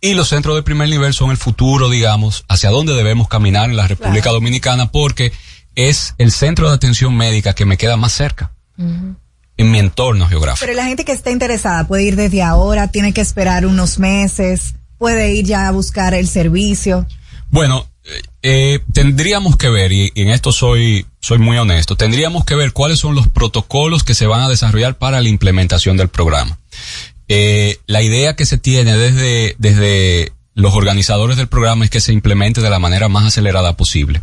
Y los centros de primer nivel son el futuro, digamos, hacia dónde debemos caminar en la República Dominicana, porque es el centro de atención médica que me queda más cerca. En mi entorno geográfico. Pero la gente que está interesada puede ir desde ahora, tiene que esperar unos meses, puede ir ya a buscar el servicio. Bueno, eh, eh, tendríamos que ver, y, en esto soy, soy muy honesto, tendríamos que ver cuáles son los protocolos que se van a desarrollar para la implementación del programa. Eh, la idea que se tiene desde, desde los organizadores del programa es que se implemente de la manera más acelerada posible.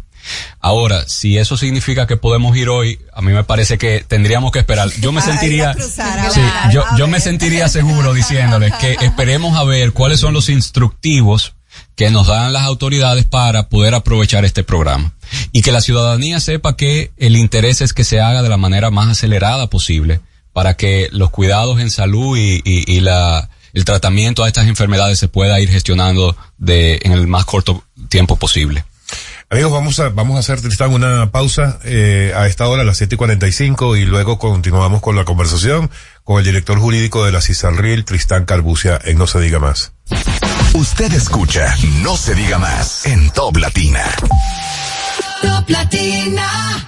Ahora, si eso significa que podemos ir hoy, a mí me parece que tendríamos que esperar. Yo me sentiría, yo, yo me sentiría seguro diciéndoles que esperemos a ver cuáles son los instructivos que nos dan las autoridades para poder aprovechar este programa. Y que la ciudadanía sepa que el interés es que se haga de la manera más acelerada posible para que los cuidados en salud y, y, la, el tratamiento a estas enfermedades se pueda ir gestionando de, en el más corto tiempo posible. Amigos, vamos a, vamos a hacer, Tristán, una pausa eh, a esta hora, a las siete y cuarenta y cinco, y luego continuamos con la conversación con el director jurídico de la CISALRIL, Tristán Calbucia, en No Se Diga Más. Usted escucha No Se Diga Más en Top Latina. Top Latina.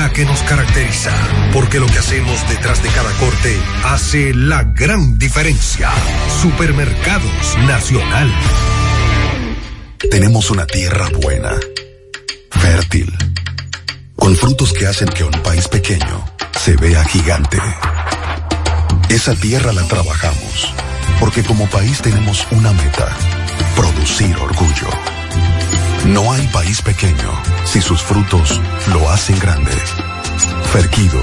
que nos caracteriza. Porque lo que hacemos detrás de cada corte hace la gran diferencia. Supermercados Nacional. Tenemos una tierra buena, fértil, con frutos que hacen que un país pequeño se vea gigante. Esa tierra la trabajamos, porque como país tenemos una meta, producir orgullo. No hay país pequeño si sus frutos lo hacen grande. Ferquido,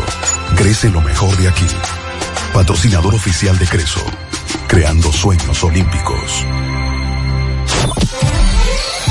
crece lo mejor de aquí. Patrocinador oficial de Creso, creando sueños olímpicos.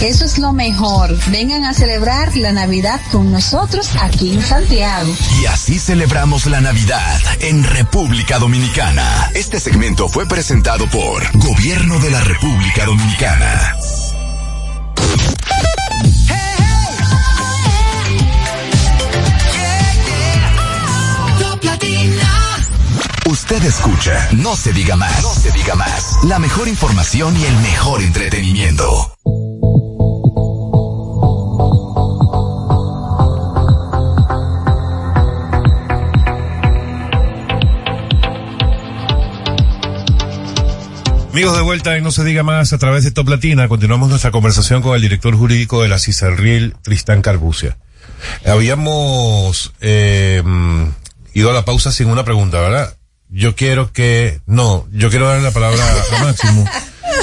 eso es lo mejor. Vengan a celebrar la Navidad con nosotros aquí en Santiago. Y así celebramos la Navidad en República Dominicana. Este segmento fue presentado por Gobierno de la República Dominicana. Usted escucha, no se diga más, no se diga más. La mejor información y el mejor entretenimiento. Amigos de vuelta y no se diga más a través de Top Latina, continuamos nuestra conversación con el director jurídico de la CISARRIL, Tristán Carbucia. Habíamos eh, ido a la pausa sin una pregunta, ¿verdad? Yo quiero que, no, yo quiero darle la palabra a Máximo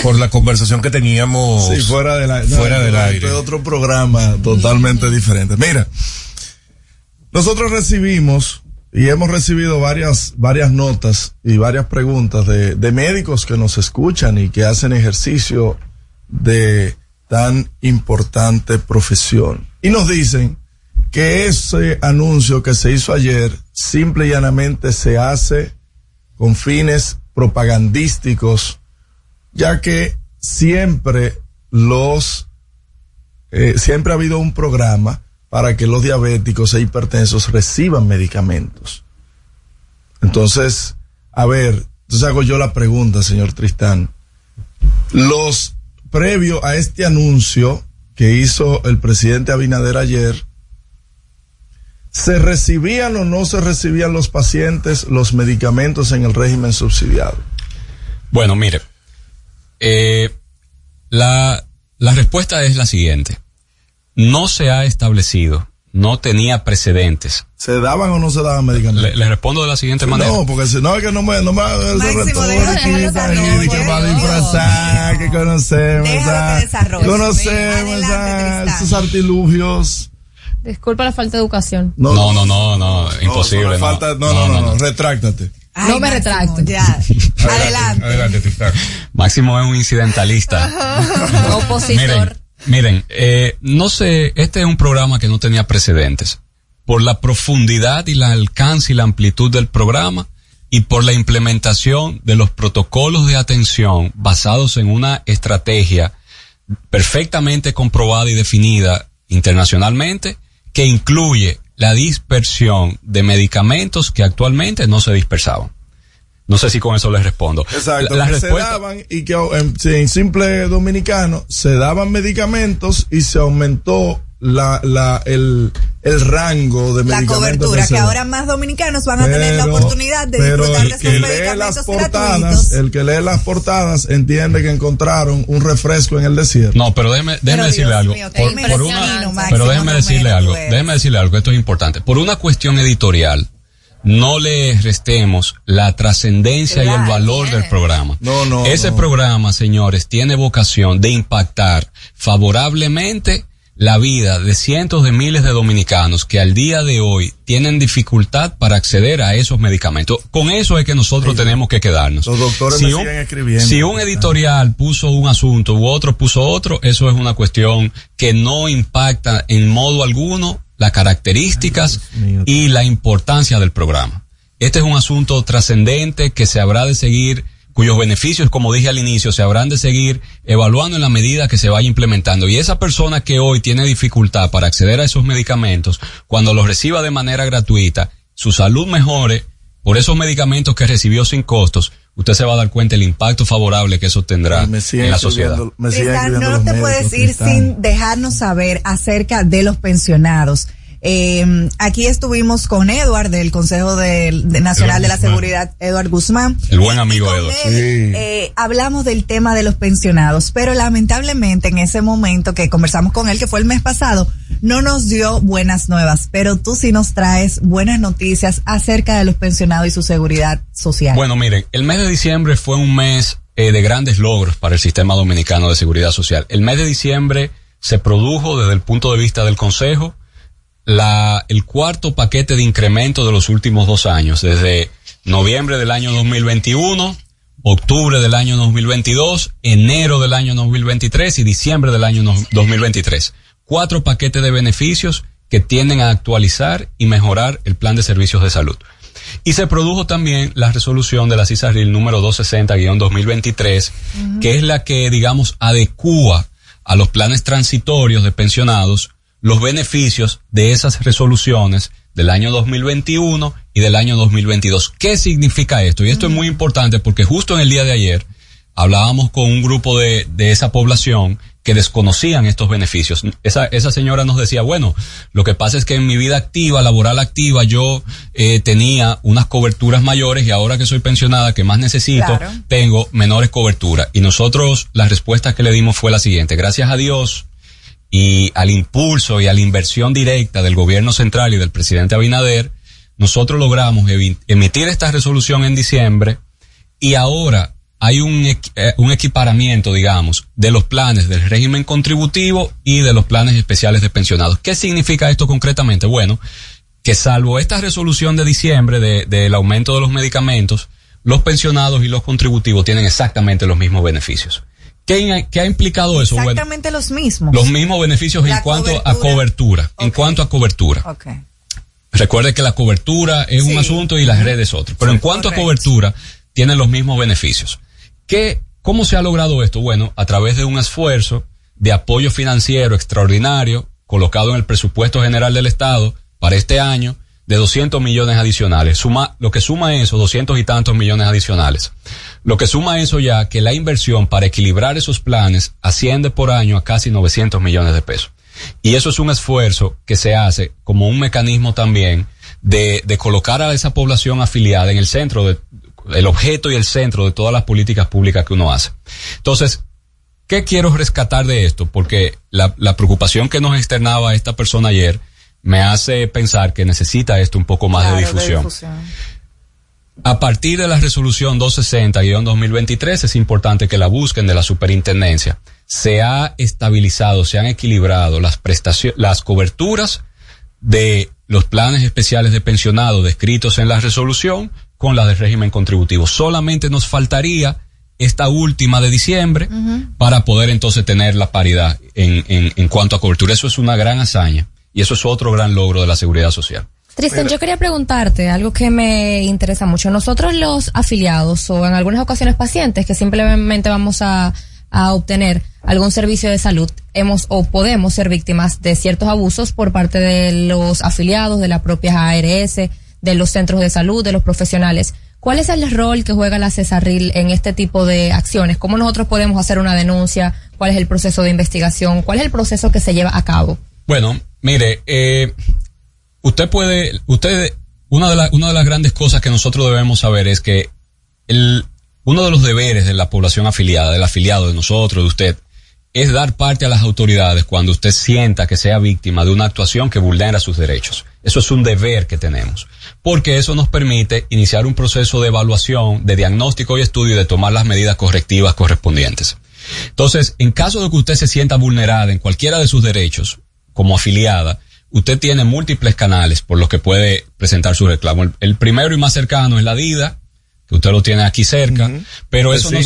por la conversación que teníamos sí, fuera, de la, fuera no, del aire. De otro programa totalmente diferente. Mira, nosotros recibimos y hemos recibido varias, varias notas y varias preguntas de, de médicos que nos escuchan y que hacen ejercicio de tan importante profesión. Y nos dicen que ese anuncio que se hizo ayer simple y llanamente se hace con fines propagandísticos, ya que siempre los, eh, siempre ha habido un programa para que los diabéticos e hipertensos reciban medicamentos. Entonces, a ver, entonces hago yo la pregunta, señor Tristán. Los, previo a este anuncio que hizo el presidente Abinader ayer, ¿se recibían o no se recibían los pacientes los medicamentos en el régimen subsidiado? Bueno, mire, eh, la, la respuesta es la siguiente no se ha establecido, no tenía precedentes. ¿Se daban o no se daban medicamentos? Le, le respondo de la siguiente sí, manera. No, porque si no es que no me, no me que va a disfrazar, que conocemos, conocemos esos artilugios. Disculpa la falta de educación. No, no, no, no, no imposible. No, falta, no, no, no, no, retráctate. Ay, no me retracto. Ya. adelante. Adelante, Máximo es un incidentalista. Opositor. Miren, eh, no sé, este es un programa que no tenía precedentes. Por la profundidad y el alcance y la amplitud del programa y por la implementación de los protocolos de atención basados en una estrategia perfectamente comprobada y definida internacionalmente que incluye la dispersión de medicamentos que actualmente no se dispersaban. No sé si con eso les respondo. Exacto. La, la respuesta... se daban y que en, en, simple dominicano se daban medicamentos y se aumentó la, la, el, el rango de La medicamentos cobertura, se que ahora más dominicanos van a tener la oportunidad de pero disfrutar el de esos que lee medicamentos las gratuitos. portadas, el que lee las portadas entiende que encontraron un refresco en el desierto. No, pero déjeme, déjeme decirle algo. Por- por una- pero déjeme decirle algo, déjeme decirle algo, esto es importante. Por una cuestión editorial, no le restemos la trascendencia y el valor del programa. No, no. Ese no. programa, señores, tiene vocación de impactar favorablemente la vida de cientos de miles de dominicanos que al día de hoy tienen dificultad para acceder a esos medicamentos. Con eso es que nosotros tenemos que quedarnos. Los doctores Si me un- siguen escribiendo. si un editorial puso un asunto u otro puso otro, eso es una cuestión que no impacta en modo alguno las características y la importancia del programa. Este es un asunto trascendente que se habrá de seguir, cuyos beneficios, como dije al inicio, se habrán de seguir evaluando en la medida que se vaya implementando. Y esa persona que hoy tiene dificultad para acceder a esos medicamentos, cuando los reciba de manera gratuita, su salud mejore por esos medicamentos que recibió sin costos, usted se va a dar cuenta del impacto favorable que eso tendrá Me en la sociedad. me Tristán, no te médicos, puedes ir Tristán. sin dejarnos saber acerca de los pensionados. Eh, aquí estuvimos con Edward del Consejo de Nacional de la Guzmán. Seguridad, Edward Guzmán. El buen amigo Edward. Eh, hablamos del tema de los pensionados, pero lamentablemente en ese momento que conversamos con él, que fue el mes pasado, no nos dio buenas nuevas, pero tú sí nos traes buenas noticias acerca de los pensionados y su seguridad social. Bueno, miren, el mes de diciembre fue un mes eh, de grandes logros para el sistema dominicano de seguridad social. El mes de diciembre se produjo desde el punto de vista del Consejo la, el cuarto paquete de incremento de los últimos dos años, desde noviembre del año 2021, octubre del año 2022, enero del año 2023 y diciembre del año no- 2023. Cuatro paquetes de beneficios que tienden a actualizar y mejorar el plan de servicios de salud. Y se produjo también la resolución de la CISARIL número 260-2023, que es la que, digamos, adecúa a los planes transitorios de pensionados los beneficios de esas resoluciones del año 2021 y del año 2022. ¿Qué significa esto? Y esto es muy importante porque justo en el día de ayer hablábamos con un grupo de, de esa población que desconocían estos beneficios. Esa, esa señora nos decía, bueno, lo que pasa es que en mi vida activa, laboral activa, yo eh, tenía unas coberturas mayores y ahora que soy pensionada, que más necesito, Claro. tengo menores coberturas. Y nosotros, la respuesta que le dimos fue la siguiente, gracias a Dios y al impulso y a la inversión directa del gobierno central y del presidente Abinader, nosotros logramos emitir esta resolución en diciembre y ahora hay un, eh, un equiparamiento, digamos, de los planes del régimen contributivo y de los planes especiales de pensionados. ¿Qué significa esto concretamente? Bueno, que salvo esta resolución de diciembre de- del aumento de los medicamentos, los pensionados y los contributivos tienen exactamente los mismos beneficios. ¿Qué, qué ha implicado eso? Bueno, Exactamente los mismos. los mismos beneficios en cuanto a cobertura. En cuanto a cobertura. Ok. Recuerde que la cobertura es un asunto y las redes otro. Pero en cuanto a cobertura, tienen los mismos beneficios. ¿Qué, ¿Cómo se ha logrado esto? Bueno, a través de un esfuerzo de apoyo financiero extraordinario colocado en el presupuesto general del Estado para este año de 200 millones adicionales. Suma, lo que suma eso, 200 y tantos millones adicionales. Lo que suma eso ya que la inversión para equilibrar esos planes asciende por año a casi 900 millones de pesos. Y eso es un esfuerzo que se hace como un mecanismo también de, de colocar a esa población afiliada en el centro de, el objeto y el centro de todas las políticas públicas que uno hace. Entonces, ¿qué quiero rescatar de esto? Porque la, la preocupación que nos externaba esta persona ayer me hace pensar que necesita esto un poco más de difusión. A partir de la resolución 260-2023 es importante que la busquen de la superintendencia. Se ha estabilizado, se han equilibrado las prestaciones, las coberturas de los planes especiales de pensionados descritos en la resolución con la del régimen contributivo. Solamente nos faltaría esta última de diciembre para poder entonces tener la paridad en, en, en cuanto a cobertura. Eso es una gran hazaña y eso es otro gran logro de la seguridad social. Tristan, yo quería preguntarte algo que me interesa mucho. Nosotros los afiliados o en algunas ocasiones pacientes que simplemente vamos a, a obtener algún servicio de salud, hemos o podemos ser víctimas de ciertos abusos por parte de los afiliados, de la propia ARS, de los centros de salud, de los profesionales. ¿Cuál es el rol que juega la CESARRIL en este tipo de acciones? ¿Cómo nosotros podemos hacer una denuncia? ¿Cuál es el proceso de investigación? ¿Cuál es el proceso que se lleva a cabo? Bueno, mire, eh, usted puede, usted, una de, una de las grandes cosas que nosotros debemos saber es que el, uno de los deberes de la población afiliada, del afiliado de nosotros, de usted, es dar parte a las autoridades cuando usted sienta que sea víctima de una actuación que vulnera sus derechos. Eso es un deber que tenemos, porque eso nos permite iniciar un proceso de evaluación, de diagnóstico y estudio y de tomar las medidas correctivas correspondientes. Entonces, en caso de que usted se sienta vulnerada en cualquiera de sus derechos, como afiliada, usted tiene múltiples canales por los que puede presentar su reclamo. El, el primero y más cercano es la DIDA, que usted lo tiene aquí cerca, pero eso no-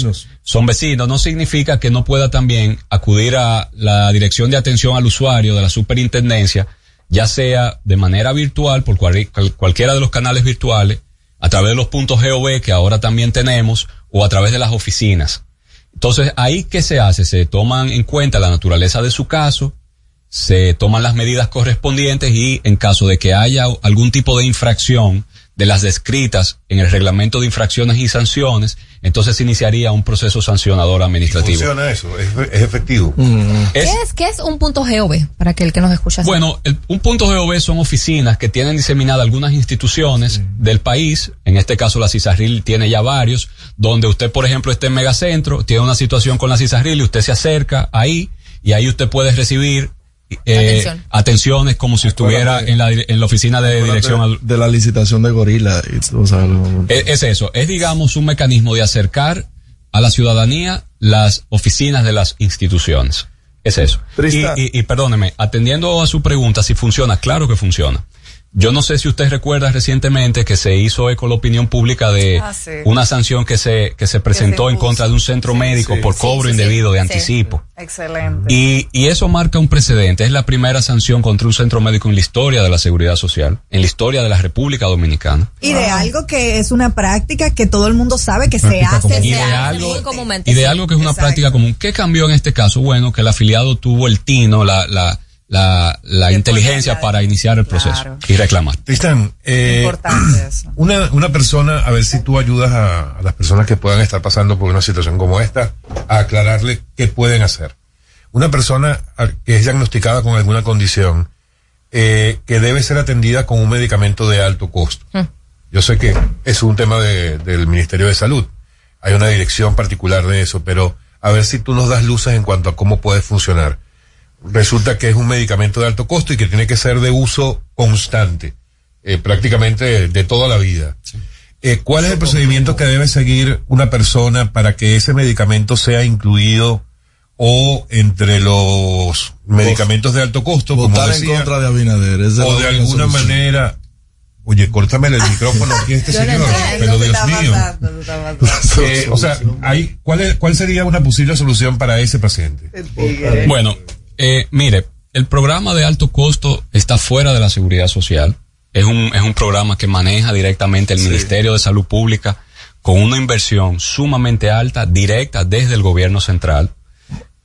son vecinos, no significa que no pueda también acudir a la Dirección de Atención al Usuario de la Superintendencia, ya sea de manera virtual, por cual- cual- cualquiera de los canales virtuales, a través de los puntos GOV que ahora también tenemos, o a través de las oficinas. Entonces, ahí que se hace, se toman en cuenta la naturaleza de su caso, se toman las medidas correspondientes y en caso de que haya algún tipo de infracción de las descritas en el reglamento de infracciones y sanciones, entonces se iniciaría un proceso sancionador administrativo. Funciona eso, es, es efectivo. Es- ¿Qué es, ¿Qué es un punto GOV? Para que el que nos escucha? Bueno, el- un punto GOV son oficinas que tienen diseminadas algunas instituciones del país, en este caso la CISARRIL tiene ya varios, donde usted, por ejemplo, esté en megacentro, tiene una situación con la CISARRIL y usted se acerca ahí y ahí usted puede recibir eh, Atención. atenciones como si estuviera en la, en la oficina de dirección al- de la licitación de gorila o sea, lo- es, es eso, es digamos un mecanismo de acercar a la ciudadanía las oficinas de las instituciones. Es eso. Y- y perdóneme, atendiendo a su pregunta, si funciona, claro que funciona. Yo no sé si usted recuerda recientemente que se hizo eco la opinión pública de Ah, sí. una sanción que se, que se presentó en contra de un centro médico por cobro sí, sí. indebido de Sí. anticipo. Excelente. Y, y eso marca un precedente. Es la primera sanción contra un centro médico en la historia de la seguridad social, en la historia de la República Dominicana. Y de algo que es una práctica que todo el mundo sabe que se hace. común. Y de algo- muy comúnmente. Y de algo que es una práctica común. ¿Qué cambió en este caso? Bueno, que el afiliado tuvo el tino, la, la, la, la inteligencia para iniciar el proceso y reclamar. Tristán, eh, eso. una, una persona, a ver si tú ayudas a, a las personas que puedan estar pasando por una situación como esta, a aclararle qué pueden hacer. Una persona que es diagnosticada con alguna condición, eh, que debe ser atendida con un medicamento de alto costo. Yo sé que es un tema de- del Ministerio de Salud. Hay una dirección particular de eso, pero a ver si tú nos das luces en cuanto a cómo puede funcionar. Resulta que es un medicamento de alto costo y que tiene que ser de uso constante, eh, prácticamente de, de toda la vida. Eh, ¿Cuál es el procedimiento que debe seguir una persona para que ese medicamento sea incluido o entre los medicamentos de alto costo, como votar en decía, contra de Abinader. esa o de alguna solución. manera, oye, córtame el micrófono aquí este no señor, pero ¿Qué Dios mío. Eh, o sea, hay, ¿cuál, es- ¿cuál sería una posible solución para ese paciente? Bueno, eh, mire, el programa de alto costo está fuera de la seguridad social. Es un, es un programa que maneja directamente el Ministerio de Salud Pública con una inversión sumamente alta, directa desde el gobierno central.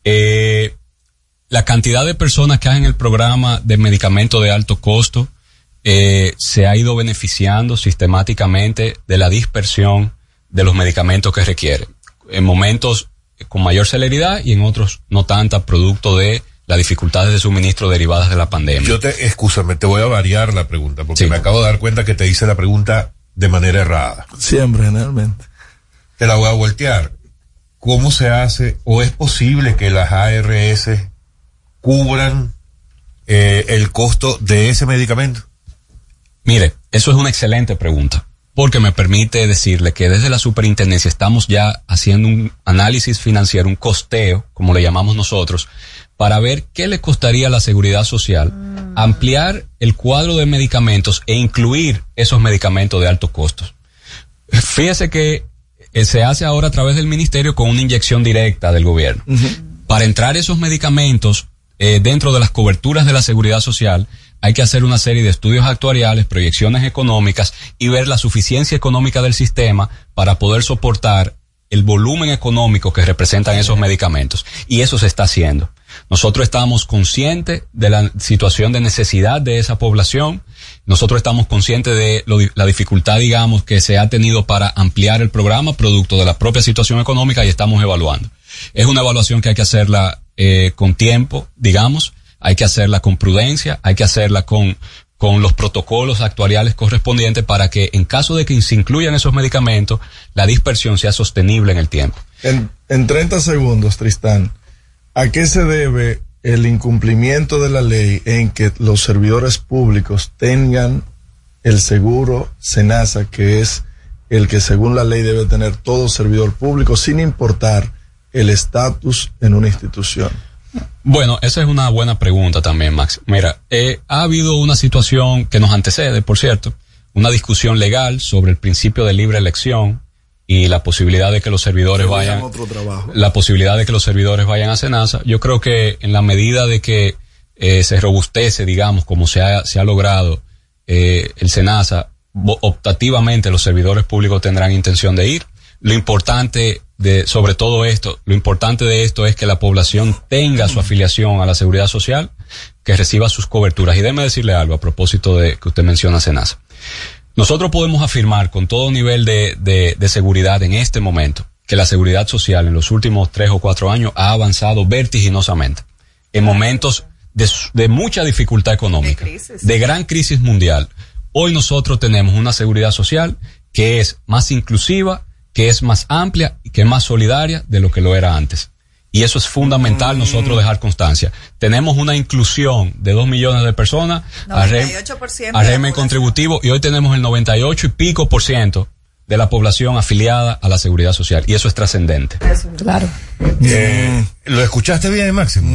Eh, la cantidad de personas que hay en el programa de medicamentos de alto costo eh, se ha ido beneficiando sistemáticamente de la dispersión de los medicamentos que requiere. En momentos con mayor celeridad y en otros no tanta, producto de las dificultades de suministro derivadas de la pandemia. Yo te, escúchame, te voy a variar la pregunta, porque me acabo de dar cuenta que te hice la pregunta de manera errada. Siempre, generalmente. Te la voy a voltear. ¿Cómo se hace o es posible que las ARS cubran eh, el costo de ese medicamento? Mire, eso es una excelente pregunta, porque me permite decirle que desde la superintendencia estamos ya haciendo un análisis financiero, un costeo, como le llamamos nosotros, para ver qué le costaría a la seguridad social ampliar el cuadro de medicamentos e incluir esos medicamentos de alto costo. Fíjese que eh, se hace ahora a través del ministerio con una inyección directa del gobierno. Para entrar esos medicamentos eh, dentro de las coberturas de la seguridad social, hay que hacer una serie de estudios actuariales, proyecciones económicas y ver la suficiencia económica del sistema para poder soportar el volumen económico que representan esos medicamentos. Y eso se está haciendo. Nosotros estamos conscientes de la situación de necesidad de esa población. Nosotros estamos conscientes de la dificultad, digamos, que se ha tenido para ampliar el programa producto de la propia situación económica y estamos evaluando. Es una evaluación que hay que hacerla eh, con tiempo, digamos. hay que hacerla con prudencia, hay que hacerla con, con los protocolos actuariales correspondientes para que en caso de que se incluyan esos medicamentos, la dispersión sea sostenible en el tiempo. En, en 30 segundos, Tristán, ¿a qué se debe el incumplimiento de la ley en que los servidores públicos tengan el seguro SENASA, que es el que según la ley debe tener todo servidor público, sin importar el estatus en una institución? Bueno, esa es una buena pregunta también, Max. Mira, eh, ha habido una situación que nos antecede, por cierto, una discusión legal sobre el principio de libre elección y la posibilidad de que los servidores vayan otro la posibilidad de que los servidores vayan a Senasa. Yo creo que en la medida de que eh, se robustece, digamos, como se ha, se ha logrado eh, el Senasa, optativamente los servidores públicos tendrán intención de ir. Lo importante de, sobre todo esto, lo importante de esto es que la población tenga su afiliación a la seguridad social, que reciba sus coberturas. Y déjeme decirle algo a propósito de que usted menciona Senasa. Nosotros podemos afirmar con todo nivel de, de, de seguridad en este momento que la seguridad social en los últimos tres o cuatro años ha avanzado vertiginosamente. En momentos de, de mucha dificultad económica, de gran crisis mundial. Hoy nosotros tenemos una seguridad social que es más inclusiva, que es más amplia y que es más solidaria de lo que lo era antes. Y eso es fundamental nosotros dejar constancia. Tenemos una inclusión de dos millones de personas a rem- 98% a de la régimen contributivo y hoy tenemos el 98 y pico por ciento de la población afiliada a la seguridad social. Y eso es trascendente. Claro. Eh, ¿Lo escuchaste bien, Máximo?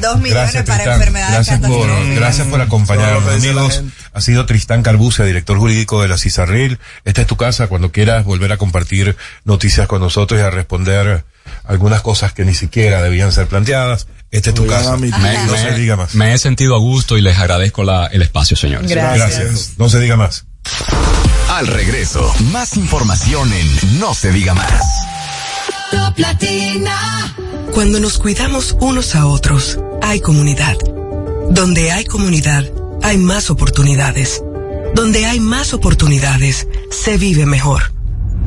Dos millones para Tristán. enfermedades Gracias por, gracias por acompañarnos, amigos. Ha sido Tristán Carbucia, director jurídico de la CISARRIL. Esta es tu casa cuando quieras volver a compartir noticias con nosotros y a responder algunas cosas que ni siquiera debían ser planteadas. Esta es tu casa. Me- no se diga más. Me he sentido a gusto y les agradezco la- el espacio, señores. Gracias. No se diga más. Al regreso, más información en No se diga más. Top Latina. Cuando nos cuidamos unos a otros, hay comunidad. Donde hay comunidad, hay más oportunidades. Donde hay más oportunidades, se vive mejor.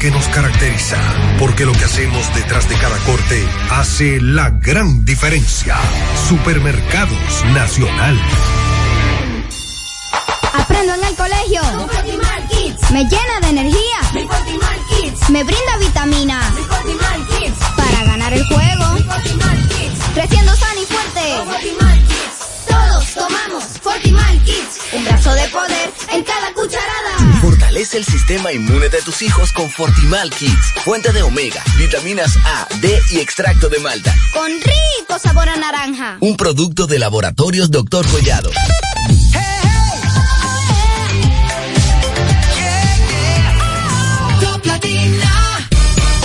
que nos caracteriza. Porque lo que hacemos detrás de cada corte hace la gran diferencia. Supermercados Nacional. Aprendo en el colegio. Me llena de energía. Me brinda vitaminas. Para ganar el juego. Creciendo sano y fuerte. Todos tomamos Fortimal Kids. Un brazo de poder en cada cucharada. Fortalece el sistema inmune de tus hijos con Fortimal Kids. Fuente de omega, vitaminas A, D y extracto de malta. Con rico sabor a naranja. Un producto de laboratorios Dr. Collado.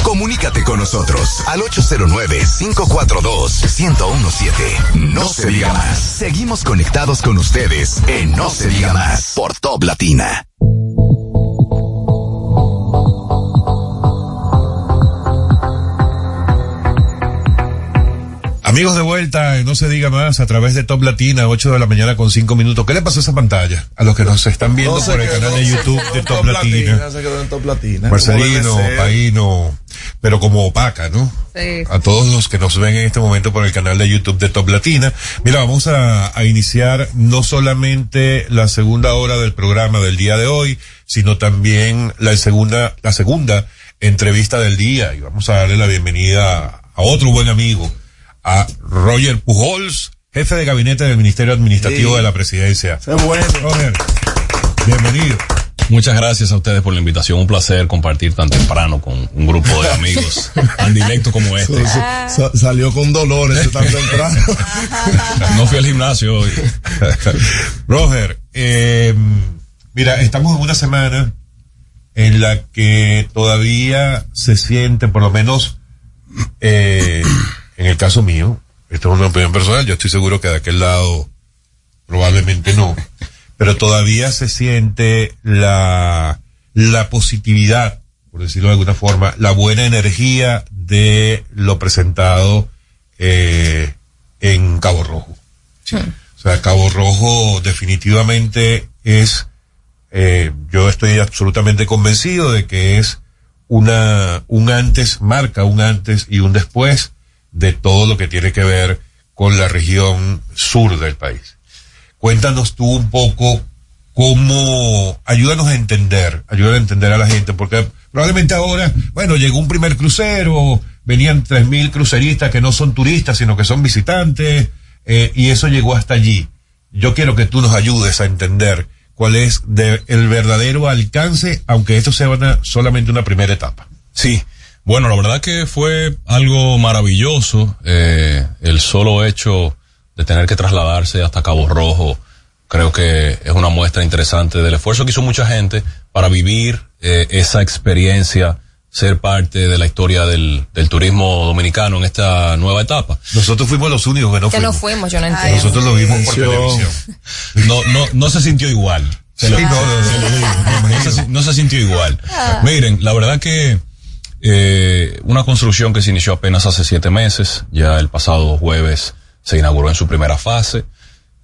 Comunícate con nosotros al 809-542-1017. No se diga más. Seguimos conectados con ustedes en No se diga más por Top Latina. Amigos de vuelta, no se diga más, a través de Top Latina, 8 de la mañana con 5 minutos. ¿Qué le pasó a esa pantalla? A los que nos están viendo No por el quedó- canal de YouTube de Top Latina. Se quedó en Top Latina. Marcelino. Paino, pero como opaca, ¿no? Sí. A todos los que nos ven en este momento por el canal de YouTube de Top Latina. Mira, vamos a, a iniciar no solamente la segunda hora del programa del día de hoy, sino también la segunda, la segunda entrevista del día. Y vamos a darle la bienvenida a otro buen amigo, a Roger Pujols, jefe de gabinete del Ministerio Administrativo Sí. de la Presidencia. Sé bueno. Roger, Bienvenido. Muchas gracias a ustedes por la invitación. Un placer compartir tan temprano con un grupo de amigos tan directo como este. Sa- sa- salió con dolores tan temprano. No fui al gimnasio hoy. Roger, eh, mira, estamos en una semana en la que todavía se siente, por lo menos eh, en el caso mío, esto es una opinión personal, yo estoy seguro que de aquel lado probablemente no, pero todavía se siente la, la positividad, por decirlo de alguna forma, la buena energía de lo presentado eh, en Cabo Rojo. O sea, Cabo Rojo definitivamente es, eh, yo estoy absolutamente convencido de que es una, un antes, marca un antes y un después de todo lo que tiene que ver con la región sur del país. Cuéntanos tú un poco cómo, ayúdanos a entender, ayúdanos a entender a la gente, porque probablemente ahora, bueno, llegó un primer crucero, venían tres mil cruceristas que no son turistas, sino que son visitantes, eh, y eso llegó hasta allí. Yo quiero que tú nos ayudes a entender cuál es de- el verdadero alcance, aunque esto sea solamente una primera etapa. Sí, bueno, la verdad que fue algo maravilloso. eh, el solo hecho de tener que trasladarse hasta Cabo Rojo, creo que es una muestra interesante del esfuerzo que hizo mucha gente para vivir eh, esa experiencia, ser parte de la historia del, del turismo dominicano en esta nueva etapa. Nosotros fuimos los únicos que no Que no fuimos, yo no entiendo. Nosotros lo vimos por televisión. No, no, no se sintió igual. Se lo- Sí, no, no, se lo digo, no, no se, no se sintió igual. Ah. Miren, la verdad que eh, una construcción que se inició apenas hace siete meses, ya el pasado jueves se inauguró en su primera fase.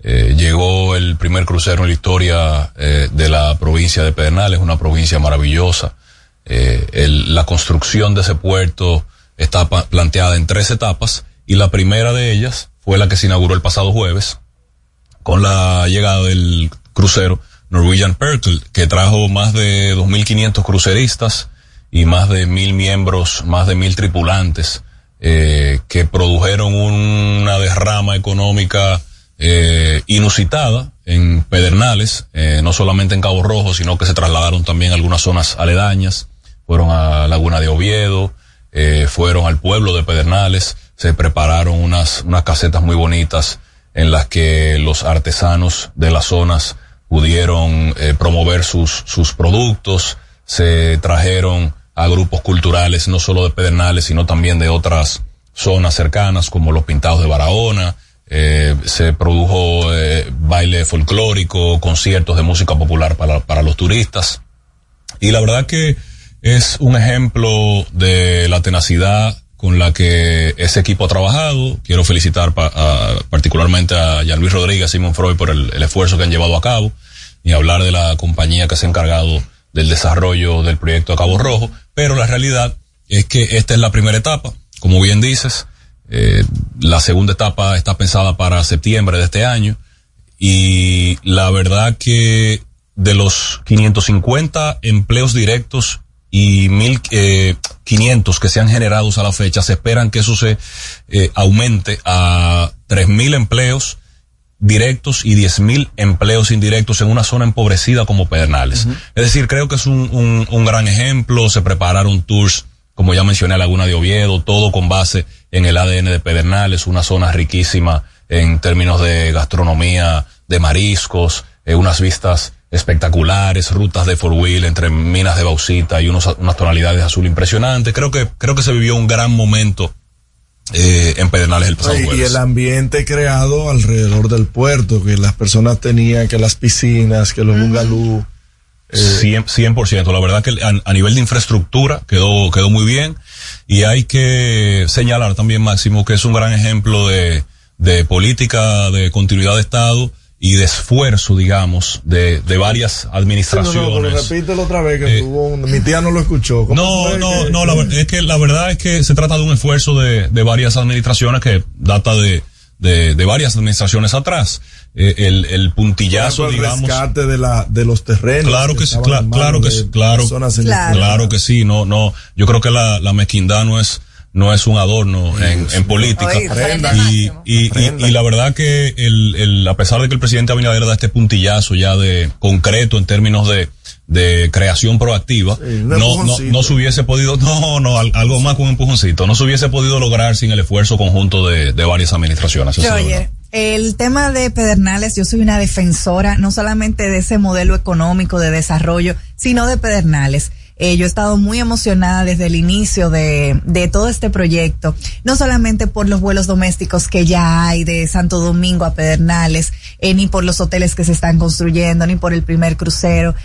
Eh, llegó el primer crucero en la historia eh, de la provincia de Pedernales, una provincia maravillosa. La construcción de ese puerto está planteada en tres etapas y la primera de ellas fue la que se inauguró el pasado jueves con la llegada del crucero Norwegian Perkle, que trajo más de 2.500 cruceristas y más de mil miembros, más de mil tripulantes, eh, que produjeron una derrama económica eh, inusitada en Pedernales, eh, no solamente en Cabo Rojo, sino que se trasladaron también a algunas zonas aledañas, fueron a Laguna de Oviedo, eh, fueron al pueblo de Pedernales, se prepararon unas, unas casetas muy bonitas en las que los artesanos de las zonas pudieron promover sus, sus productos, se trajeron a grupos culturales no solo de Pedernales, sino también de otras zonas cercanas como los Pintados de Barahona, eh, se produjo eh, baile folclórico, conciertos de música popular para, para los turistas. Y la verdad que es un ejemplo de la tenacidad con la que ese equipo ha trabajado. Quiero felicitar particularmente a Jean Luis Rodríguez, Simon Freud por el, el esfuerzo que han llevado a cabo y hablar de la compañía que se ha encargado del desarrollo del proyecto de Cabo Rojo. Pero la realidad es que esta es la primera etapa, como bien dices. Eh, la segunda etapa está pensada para septiembre de este año y la verdad que de los 550 empleos directos y 1500 que se han generado a la fecha, se esperan que eso se eh, aumente a 3000 empleos directos y 10.000 empleos indirectos en una zona empobrecida como Pedernales. Es decir, creo que es un, un, un gran ejemplo, se prepararon tours, como ya mencioné, Laguna de Oviedo, todo con base en el ADN de Pedernales, una zona riquísima en términos de gastronomía, de mariscos, eh, unas vistas espectaculares, rutas de four wheel entre minas de bauxita y unos, unas tonalidades de azul impresionantes. Creo que, creo que se vivió un gran momento eh, en Pedernales el pasado Y, el ambiente creado alrededor del puerto, que las personas tenían, que las piscinas, que los bungalú. Cien- 100%, la verdad que a, a nivel de infraestructura quedó, quedó muy bien. Y hay que señalar también, Máximo, que es un gran ejemplo de, de política de continuidad de Estado y de esfuerzo, digamos, de, de varias Sí, no, no, pero administraciones. repítelo otra vez, que Eh, tuvo un- mi tía no lo escuchó. ¿Cómo No, no, que- no, la, es que la verdad es que se trata de un esfuerzo de, de varias administraciones que data de, de, de varias administraciones atrás. Eh, el, el puntillazo, el digamos. rescate de la de los terrenos Claro que sí, en claro que sí, claro, personas claro, inexpertas. que sí, no, no, yo creo que la, la mezquindad no es, no es un adorno en, en política. Y, y, y, y la verdad que el, el, a pesar de que el presidente Abinader da este puntillazo ya de concreto en términos de, de creación proactiva, no, no, no se hubiese podido, no, no, al- algo más con un empujoncito, no se hubiese podido lograr sin el esfuerzo conjunto de, de varias administraciones. Oye, el tema de Pedernales, yo soy una defensora no solamente de ese modelo económico de desarrollo, sino de Pedernales. Eh, yo he estado muy emocionada desde el inicio de, de todo este proyecto, no solamente por los vuelos domésticos que ya hay de Santo Domingo a Pedernales, eh, ni por los hoteles que se están construyendo, ni por el primer crucero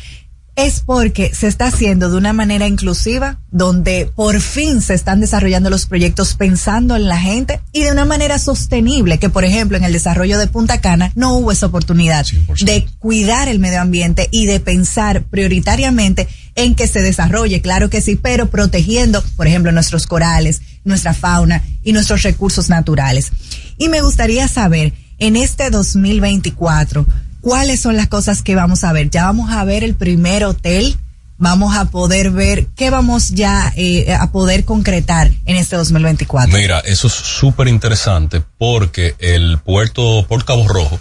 es porque se está haciendo de una manera inclusiva, donde por fin se están desarrollando los proyectos pensando en la gente y de una manera sostenible, que por ejemplo en el desarrollo de Punta Cana no hubo esa oportunidad de cuidar el medio ambiente y de pensar prioritariamente en que se desarrolle, claro que sí, pero protegiendo, por ejemplo, nuestros corales, nuestra fauna y nuestros recursos naturales. Y me gustaría saber, en este 2024, ¿cuáles son las cosas que vamos a ver? Ya vamos a ver el primer hotel, vamos a poder ver qué vamos ya eh, a poder concretar en este 2024. Mira, eso es súper interesante porque el puerto Port Cabo Rojo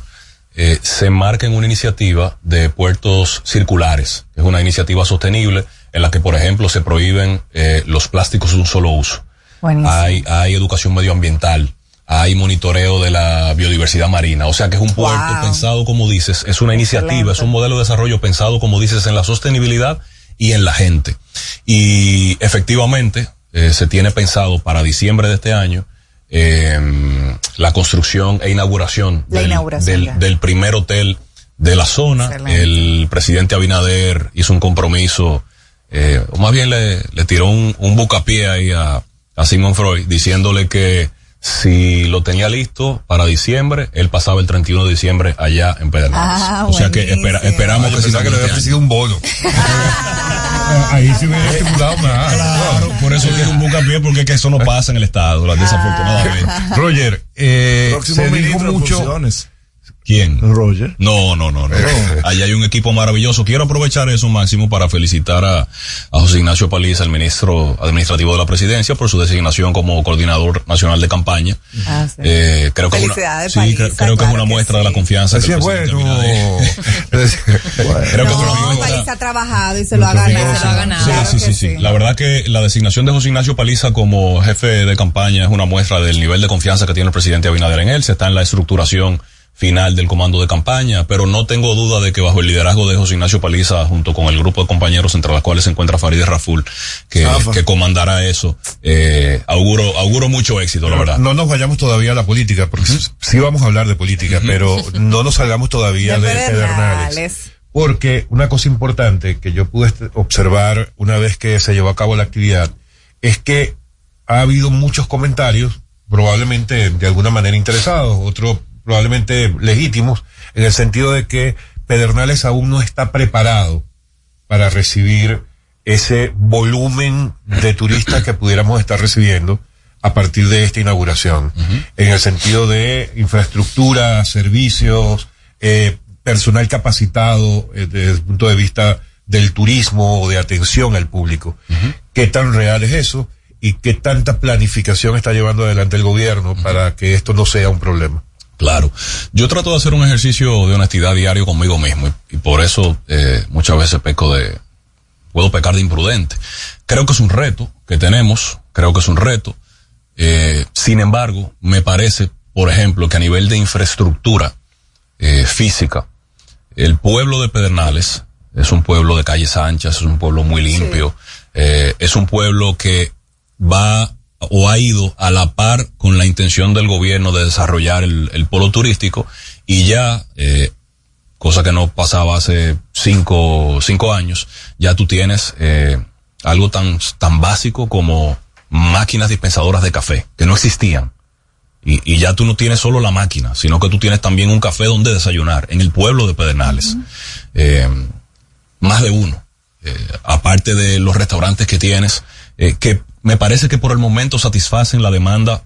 eh, se marca en una iniciativa de puertos circulares. Es una iniciativa sostenible en la que, por ejemplo, se prohíben eh, los plásticos de un solo uso. Hay, hay educación medioambiental, hay monitoreo de la biodiversidad marina. O sea que es un puerto Wow. pensado, como dices, es una iniciativa, es un modelo de desarrollo pensado, como dices, en la sostenibilidad y en la gente. Y efectivamente, eh, se tiene pensado para diciembre de este año eh, la construcción e inauguración, del, inauguración, del- primer hotel de la zona. Excelente. El presidente Abinader hizo un compromiso, eh, o más bien le, le tiró un, un bucapié ahí a, a Simon Freud, diciéndole que si lo tenía listo para diciembre, él pasaba el 31 de diciembre allá en Pedernales. Ah, o sea que espera- esperamos Ah, que pensaba que le había ofrecido un bono. Ahí se hubiera estimulado más. Claro, por eso dije un bucapié, porque es que eso no pasa en el Estado, la- desafortunadamente. Roger, eh, se dijo mucho. funciones. ¿Quién? Roger. No, no, no, no. Allá hay un equipo maravilloso. Quiero aprovechar eso, Máximo, para felicitar a, a José Ignacio Paliza, el ministro administrativo de la presidencia, por su designación como coordinador nacional de campaña. Ah, sí. Eh, creo que es una, sí, creo, que es que muestra de la confianza Así que el bueno. Abinader- Creo que es una No, muestra- Paliza ha trabajado y se lo ha ganado. Sí, Claro sí, que sí, sí. La verdad que la designación de José Ignacio Paliza como jefe de campaña es una muestra del nivel de confianza que tiene el presidente Abinader en él. Se está en la estructuración final del comando de campaña, pero no tengo duda de que bajo el liderazgo de José Ignacio Paliza, junto con el grupo de compañeros entre los cuales se encuentra Farideh Raful, que, Zafa. que comandará eso, eh, auguro, auguro mucho éxito, la verdad. No nos vayamos todavía a la política, porque sí vamos a hablar de política, pero no nos salgamos todavía de, Pedernales. Porque una cosa importante que yo pude observar una vez que se llevó a cabo la actividad es que ha habido muchos comentarios, probablemente de alguna manera interesados, otros probablemente legítimos, en el sentido de que Pedernales aún no está preparado para recibir ese volumen de turistas que pudiéramos estar recibiendo a partir de esta inauguración, en el sentido de infraestructura, servicios, eh, personal capacitado eh, desde el punto de vista del turismo o de atención al público. ¿Qué tan real es eso? ¿Y qué tanta planificación está llevando adelante el gobierno para que esto no sea un problema? Claro. Yo trato de hacer un ejercicio de honestidad diario conmigo mismo y, y por eso eh, muchas veces peco de, puedo pecar de imprudente. Creo que es un reto que tenemos, creo que es un reto. Eh, sin embargo, me parece, por ejemplo, que a nivel de infraestructura eh, física, el pueblo de Pedernales es un pueblo de calles anchas, es un pueblo muy limpio, eh, es un pueblo que va o ha ido a la par con la intención del gobierno de desarrollar el, el polo turístico y ya, eh, cosa que no pasaba hace cinco, cinco años, ya tú tienes eh, algo tan, tan básico como máquinas dispensadoras de café, que no existían. Y, y ya tú no tienes solo la máquina, sino que tú tienes también un café donde desayunar, en el pueblo de Pedernales. Eh, más de uno. Eh, aparte de los restaurantes que tienes, eh, que me parece que por el momento satisfacen la demanda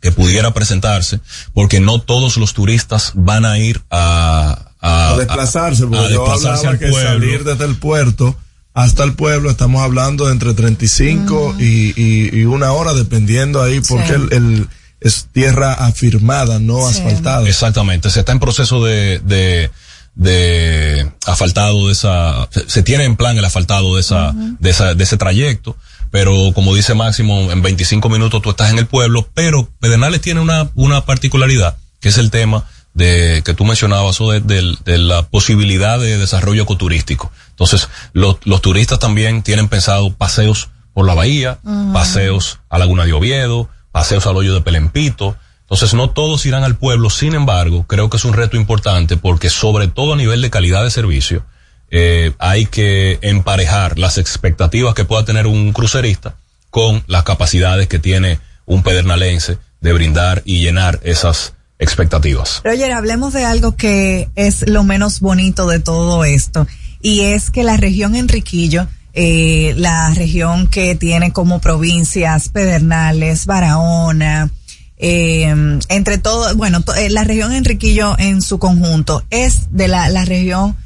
que pudiera presentarse, porque no todos los turistas van a ir a, a, A desplazarse, porque a yo desplazarse hablaba que pueblo. salir desde el puerto hasta el pueblo estamos hablando de entre 35 y, y, y una hora, dependiendo ahí, porque Sí. el, el- es tierra afirmada, no asfaltada. Exactamente, se está en proceso de, de, de asfaltado de esa, se, se tiene en plan el asfaltado de esa, de esa, de ese trayecto, pero como dice Máximo, en 25 minutos tú estás en el pueblo, pero Pedernales tiene una, una particularidad, que es el tema de, que tú mencionabas, o de, de- de la posibilidad de desarrollo ecoturístico. Entonces, los, los turistas también tienen pensado paseos por la bahía, paseos a Laguna de Oviedo, paseos al hoyo de Pelempito. Entonces no todos irán al pueblo, sin embargo, creo que es un reto importante porque sobre todo a nivel de calidad de servicio, eh, hay que emparejar las expectativas que pueda tener un crucerista con las capacidades que tiene un pedernalense de brindar y llenar esas expectativas. Roger, hablemos de algo que es lo menos bonito de todo esto, y es que la región Enriquillo, eh, la región que tiene como provincias Pedernales, Barahona, eh, entre todo, bueno, eh, la región Enriquillo en su conjunto es de la, la región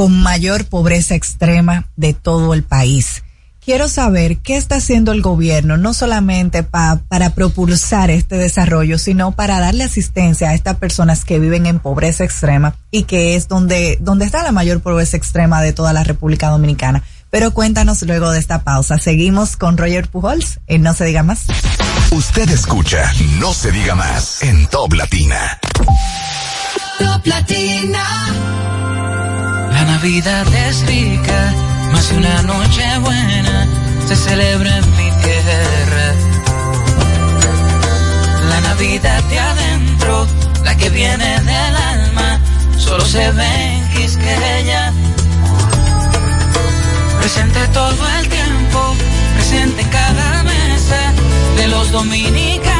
con mayor pobreza extrema de todo el país. Quiero saber qué está haciendo el gobierno, no solamente pa- para propulsar este desarrollo, sino para darle asistencia a estas personas que viven en pobreza extrema y que es donde, donde está la mayor pobreza extrema de toda la República Dominicana. Pero cuéntanos luego de esta pausa. Seguimos con Roger Pujols en No se diga más. Usted escucha No se diga más en Top Latina. Top Latina. La Navidad es rica, más de una noche buena se celebra en mi tierra. La Navidad de adentro, la que viene del alma, solo se ve en Quisqueya. Presente todo el tiempo, presente en cada mesa de los dominicanos.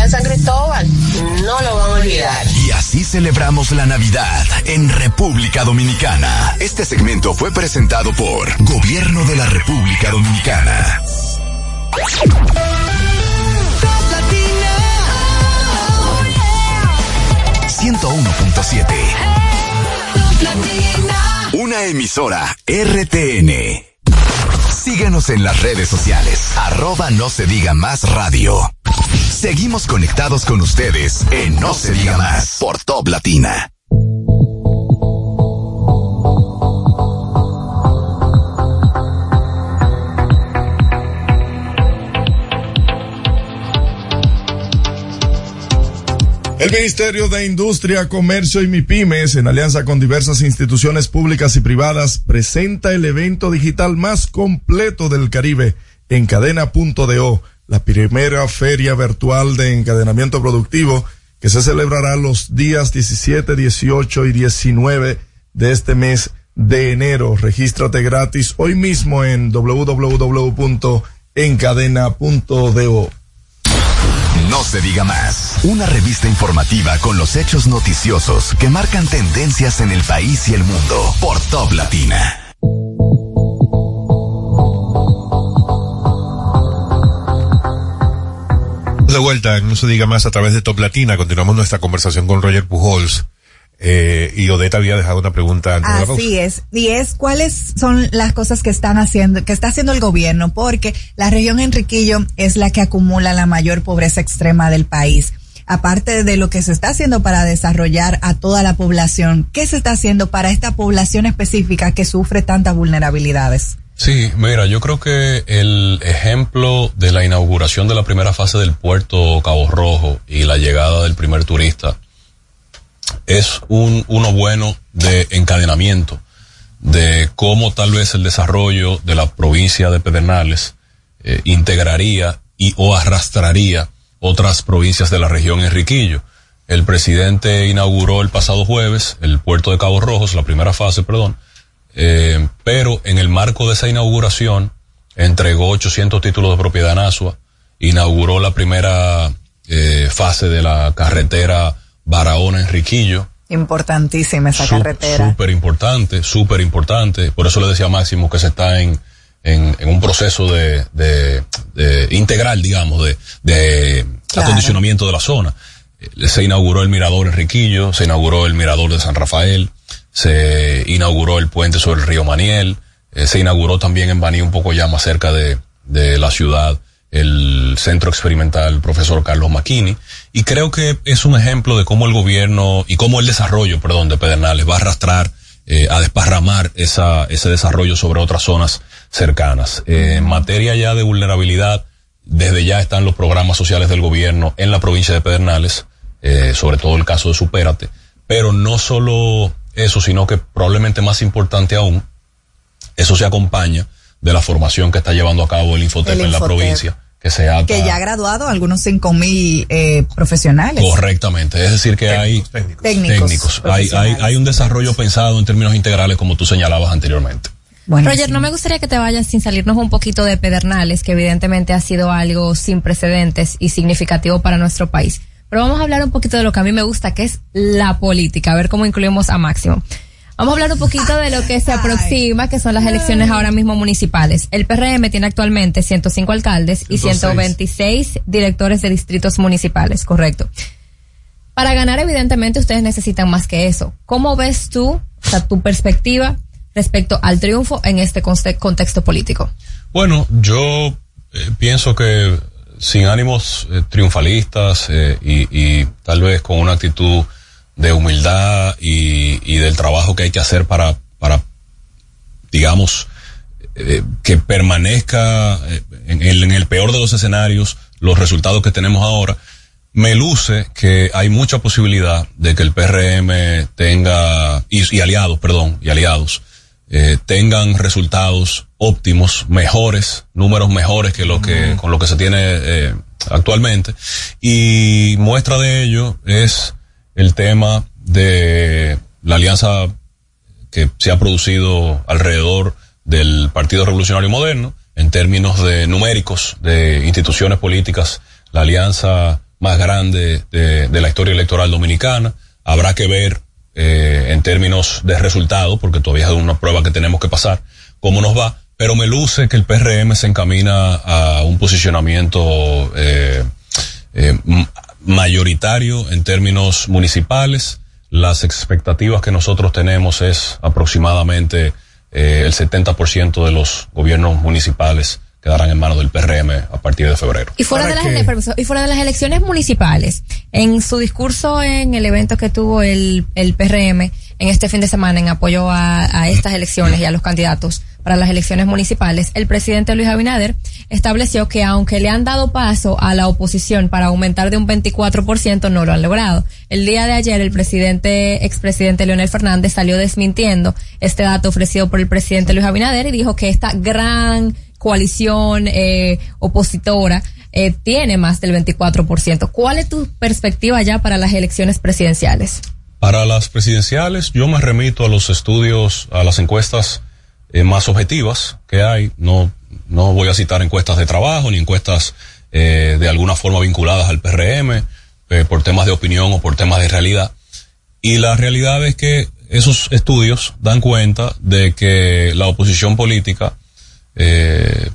de San Cristóbal, no lo van a olvidar. Y así celebramos la Navidad en República Dominicana. Este segmento fue presentado por Gobierno de la República Dominicana. 101.7. Una emisora RTN. Síguenos en las redes sociales. Arroba no se diga más radio. Seguimos conectados con ustedes en No se diga más por Top Latina. El Ministerio de Industria, Comercio y MIPIMES, en alianza con diversas instituciones públicas y privadas, presenta el evento digital más completo del Caribe, Encadena.do, la primera feria virtual de encadenamiento productivo que se celebrará los días 17, 18 y 19 de este mes de enero. Regístrate gratis hoy mismo en www.encadena.do. No se diga más. Una revista informativa con los hechos noticiosos que marcan tendencias en el país y el mundo por Top Latina. De vuelta, en no se diga más a través de Top Latina, continuamos nuestra conversación con Roger Pujols. Eh, y Odeta había dejado una pregunta antes de la pausa. Así es. Y es cuáles son las cosas que están haciendo, que está haciendo el gobierno, porque la región Enriquillo es la que acumula la mayor pobreza extrema del país. Aparte de lo que se está haciendo para desarrollar a toda la población, ¿qué se está haciendo para esta población específica que sufre tantas vulnerabilidades? Sí, mira, yo creo que el ejemplo de la inauguración de la primera fase del puerto Cabo Rojo y la llegada del primer turista es un, uno bueno de encadenamiento de cómo tal vez el desarrollo de la provincia de Pedernales eh, integraría y o arrastraría otras provincias de la región Enriquillo. El presidente inauguró el pasado jueves el puerto de Cabo Rojos, la primera fase, perdón, eh, pero en el marco de esa inauguración entregó 800 títulos de propiedad en Asua, inauguró la primera eh, fase de la carretera Barahona Enriquillo, Importantísima esa carretera. Súper importante, súper importante. Por eso le decía a Máximo que se está en, en, en un proceso de, de, de integral, digamos, de, de Claro. acondicionamiento de la zona. Eh, Se inauguró el mirador Enriquillo, se inauguró el mirador de San Rafael, se inauguró el puente sobre el río Maniel, eh, se inauguró también en Baní, un poco ya más cerca de, de la ciudad, el centro experimental profesor Carlos Maquini. Y creo que es un ejemplo de cómo el gobierno y cómo el desarrollo, perdón, de Pedernales va a arrastrar, eh, a desparramar esa, ese desarrollo sobre otras zonas cercanas. Eh, en materia ya de vulnerabilidad, desde ya están los programas sociales del gobierno en la provincia de Pedernales, eh, sobre todo el caso de Supérate. Pero no solo eso, sino que probablemente más importante aún, eso se acompaña de la formación que está llevando a cabo el Infotep El en la provincia, que se ata Que ya ha graduado algunos cinco mil eh, profesionales. correctamente. Es decir, que hay Técnicos. técnicos. Hay, hay, hay un desarrollo pensado en términos integrales, como tú señalabas anteriormente. Roger, no me gustaría que te vayas sin salirnos un poquito de Pedernales, que evidentemente ha sido algo sin precedentes y significativo para nuestro país. Pero vamos a hablar un poquito de lo que a mí me gusta, que es la política, a ver cómo incluimos a Máximo. Vamos a hablar un poquito de lo que se aproxima, que son las elecciones ahora mismo municipales. El PRM tiene actualmente 105 alcaldes y 106. 126 directores de distritos municipales, correcto. Para ganar, evidentemente, ustedes necesitan más que eso. ¿Cómo ves tú, o sea, tu perspectiva respecto al triunfo en este conte- contexto político? Bueno, yo eh, pienso que sin ánimos eh, triunfalistas eh, y, tal vez con una actitud de humildad y, y del trabajo que hay que hacer para, para digamos, eh, que permanezca en, el, peor de los escenarios los resultados que tenemos ahora, me luce que hay mucha posibilidad de que el PRM tenga, y aliados, perdón, y aliados, eh, tengan resultados óptimos, mejores, números mejores que lo que, con lo que se tiene eh, actualmente. Y muestra de ello es el tema de la alianza que se ha producido alrededor del Partido Revolucionario Moderno, en términos de numéricos de instituciones políticas, la alianza más grande de, de la historia electoral dominicana. Habrá que ver eh, en términos de resultado, porque todavía es una prueba que tenemos que pasar, cómo nos va, pero me luce que el PRM se encamina a un posicionamiento eh, eh, mayoritario en términos municipales. Las expectativas que nosotros tenemos es aproximadamente eh, el 70% de los gobiernos municipales quedarán en manos del PRM a partir de febrero. Y fuera, de las, que- y fuera de las elecciones municipales, en su discurso en el evento que tuvo el, el PRM en este fin de semana en apoyo a, a estas elecciones y a los candidatos para las elecciones municipales, el presidente Luis Abinader estableció que aunque le han dado paso a la oposición para aumentar de un 24%, no lo han logrado. El día de ayer, el presidente, expresidente Leonel Fernández salió desmintiendo este dato ofrecido por el presidente Luis Abinader y dijo que esta gran coalición eh, opositora eh, tiene más del 24%. ¿Cuál es tu perspectiva ya para las elecciones presidenciales? Para las presidenciales, yo me remito a los estudios, a las encuestas eh, más objetivas que hay. No, no voy a citar encuestas de trabajo ni encuestas eh, de alguna forma vinculadas al PRM eh, por temas de opinión o por temas de realidad. Y la realidad es que esos estudios dan cuenta de que la oposición política, eh,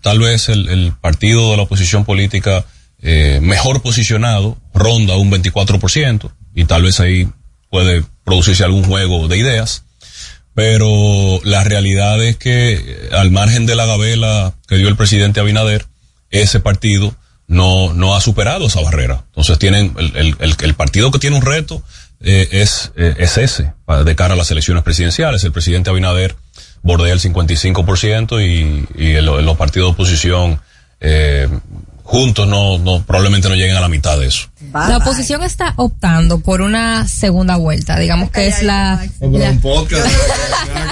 tal vez el, el partido de la oposición política eh, mejor posicionado ronda un 24% y tal vez ahí puede producirse algún juego de ideas. Pero la realidad es que eh, al margen de la gabela que dio el presidente Abinader, ese partido no, no ha superado esa barrera. Entonces tienen, el, el, el, partido que tiene un reto eh, es, eh, es ese, de cara a las elecciones presidenciales. El presidente Abinader bordea el 55% y, y los partidos de oposición eh, juntos no, no, probablemente no lleguen a la mitad de eso. La oposición está optando por una segunda vuelta, digamos que es la... la- un podcast.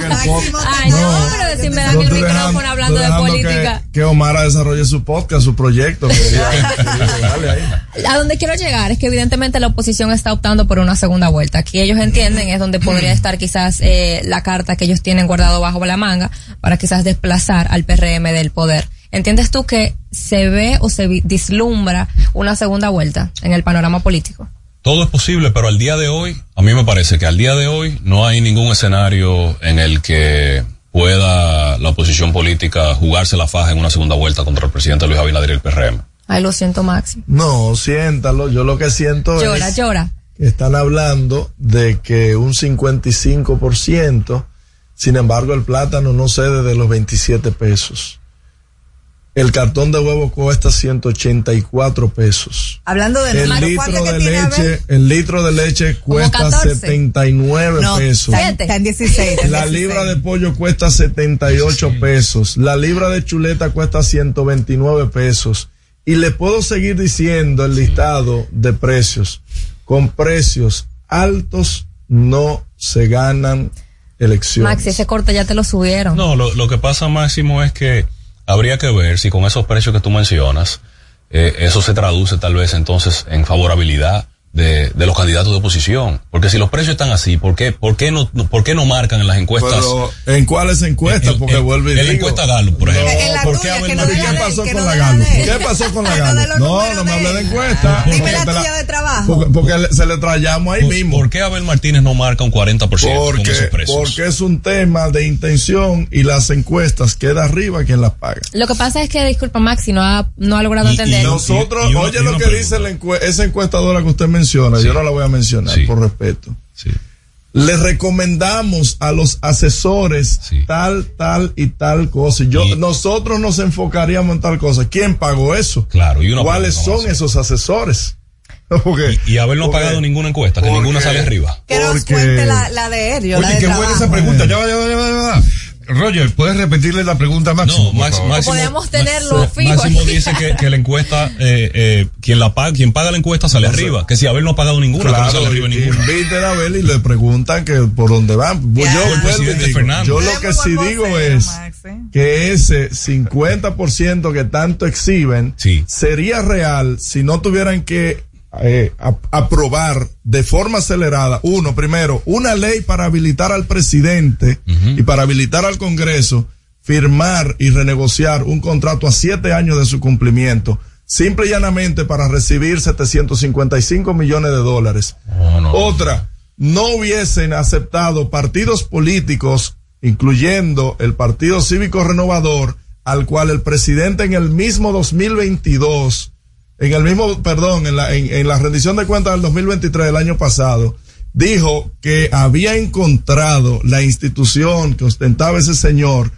Ay, no, pero decirme dan Yo el estoy micrófono dejando- hablando de estoy dejando política. Que, que Omara desarrolle su podcast, su proyecto. que ya- dale ahí. A donde quiero llegar es que evidentemente la oposición está optando por una segunda vuelta. Aquí ellos entienden es donde podría estar quizás eh, la carta que ellos tienen guardado bajo la manga para quizás desplazar al PRM del poder. ¿Entiendes tú que se ve o se vi- vislumbra una segunda vuelta en el panorama político? Todo es posible, pero al día de hoy, a mí me parece que al día de hoy no hay ningún escenario en el que pueda la oposición política jugarse la faja en una segunda vuelta contra el presidente Luis Abinader y el PRM. Ay, lo siento, Maxi. No, siéntalo. Yo lo que siento Llora, es llora. que están hablando de que un 55%, sin embargo, el plátano no cede de los 27 pesos. El cartón de huevo cuesta 184 pesos. Hablando de El litro ¿cuánto que de tiene leche, el litro de leche cuesta 14. 79 No, pesos. está, en- está en 16. está en La 16. libra de pollo cuesta 78 pesos. La libra de chuleta cuesta 129 pesos. Y le puedo seguir diciendo el listado de precios. Con precios altos no se ganan elecciones. Maxi, ese corte ya te lo subieron. No, lo, lo que pasa, Máximo, es que habría que ver si con esos precios que tú mencionas, eh, eso se traduce tal vez entonces en favorabilidad de, de los candidatos de oposición. Porque si los precios están así, ¿por qué, por qué, no, no- por qué no marcan en las encuestas? Pero, ¿en cuáles encuestas? Porque vuelve y en la digo. encuesta Gallup, por ejemplo. En la ¿Por tuya, qué que Abel no la ¿Qué él, pasó con no la la Gallup? ¿Qué pasó con la no Gallup? No, no me de hable de encuesta. Dime la tuya de trabajo. Porque, se le trayamos ahí ¿Por, mismo. por qué Abel Martínez no marca un 40% con Porque, esos precios? porque es un tema de intención y las encuestas queda arriba quien las paga. Lo que pasa es que, disculpa, Maxi, no ha, no ha logrado Y entender. nosotros, y- y una- oye y lo que dice la encue- esa encuestadora que usted menciona, yo no la voy a mencionar por respeto. Le recomendamos a los asesores tal, tal y tal cosa. Y nosotros nos enfocaríamos en tal cosa. ¿Quién pagó eso? Claro, y ¿Cuáles son esos asesores? Porque- Y Abel no ha porque- pagado ninguna encuesta, que porque- ninguna sale arriba. Que nos cuente la, la de él. yo la Oye, de qué buena esa pregunta. Ya va, ya va, ya va, ya va. Roger, ¿puedes repetirle la pregunta a Máximo? por Max-? Máximo- Podemos tenerlo fijo. Máximo dice que, que la encuesta, eh, eh, quien la paga, quien paga la encuesta sale arriba. Que si Abel no ha pagado ninguna, que no Claro, sale arriba ninguna. inviten a ver y le preguntan que por dónde van. Pues yo, el presidente digo, Fernández. yo lo que sí digo es que ese 50% que tanto exhiben sería real si no tuvieran que eh, a- aprobar de forma acelerada, uno, primero, una ley para habilitar al presidente y para habilitar al Congreso, firmar y renegociar un contrato a siete años de su cumplimiento, simple y llanamente para recibir 755 millones de dólares. Otra, no hubiesen aceptado partidos políticos, incluyendo el Partido Cívico Renovador, al cual el presidente en el mismo 2022, en el mismo, perdón, en la, en, la rendición de cuentas del 2023 del año pasado, dijo que había encontrado la institución que ostentaba ese señor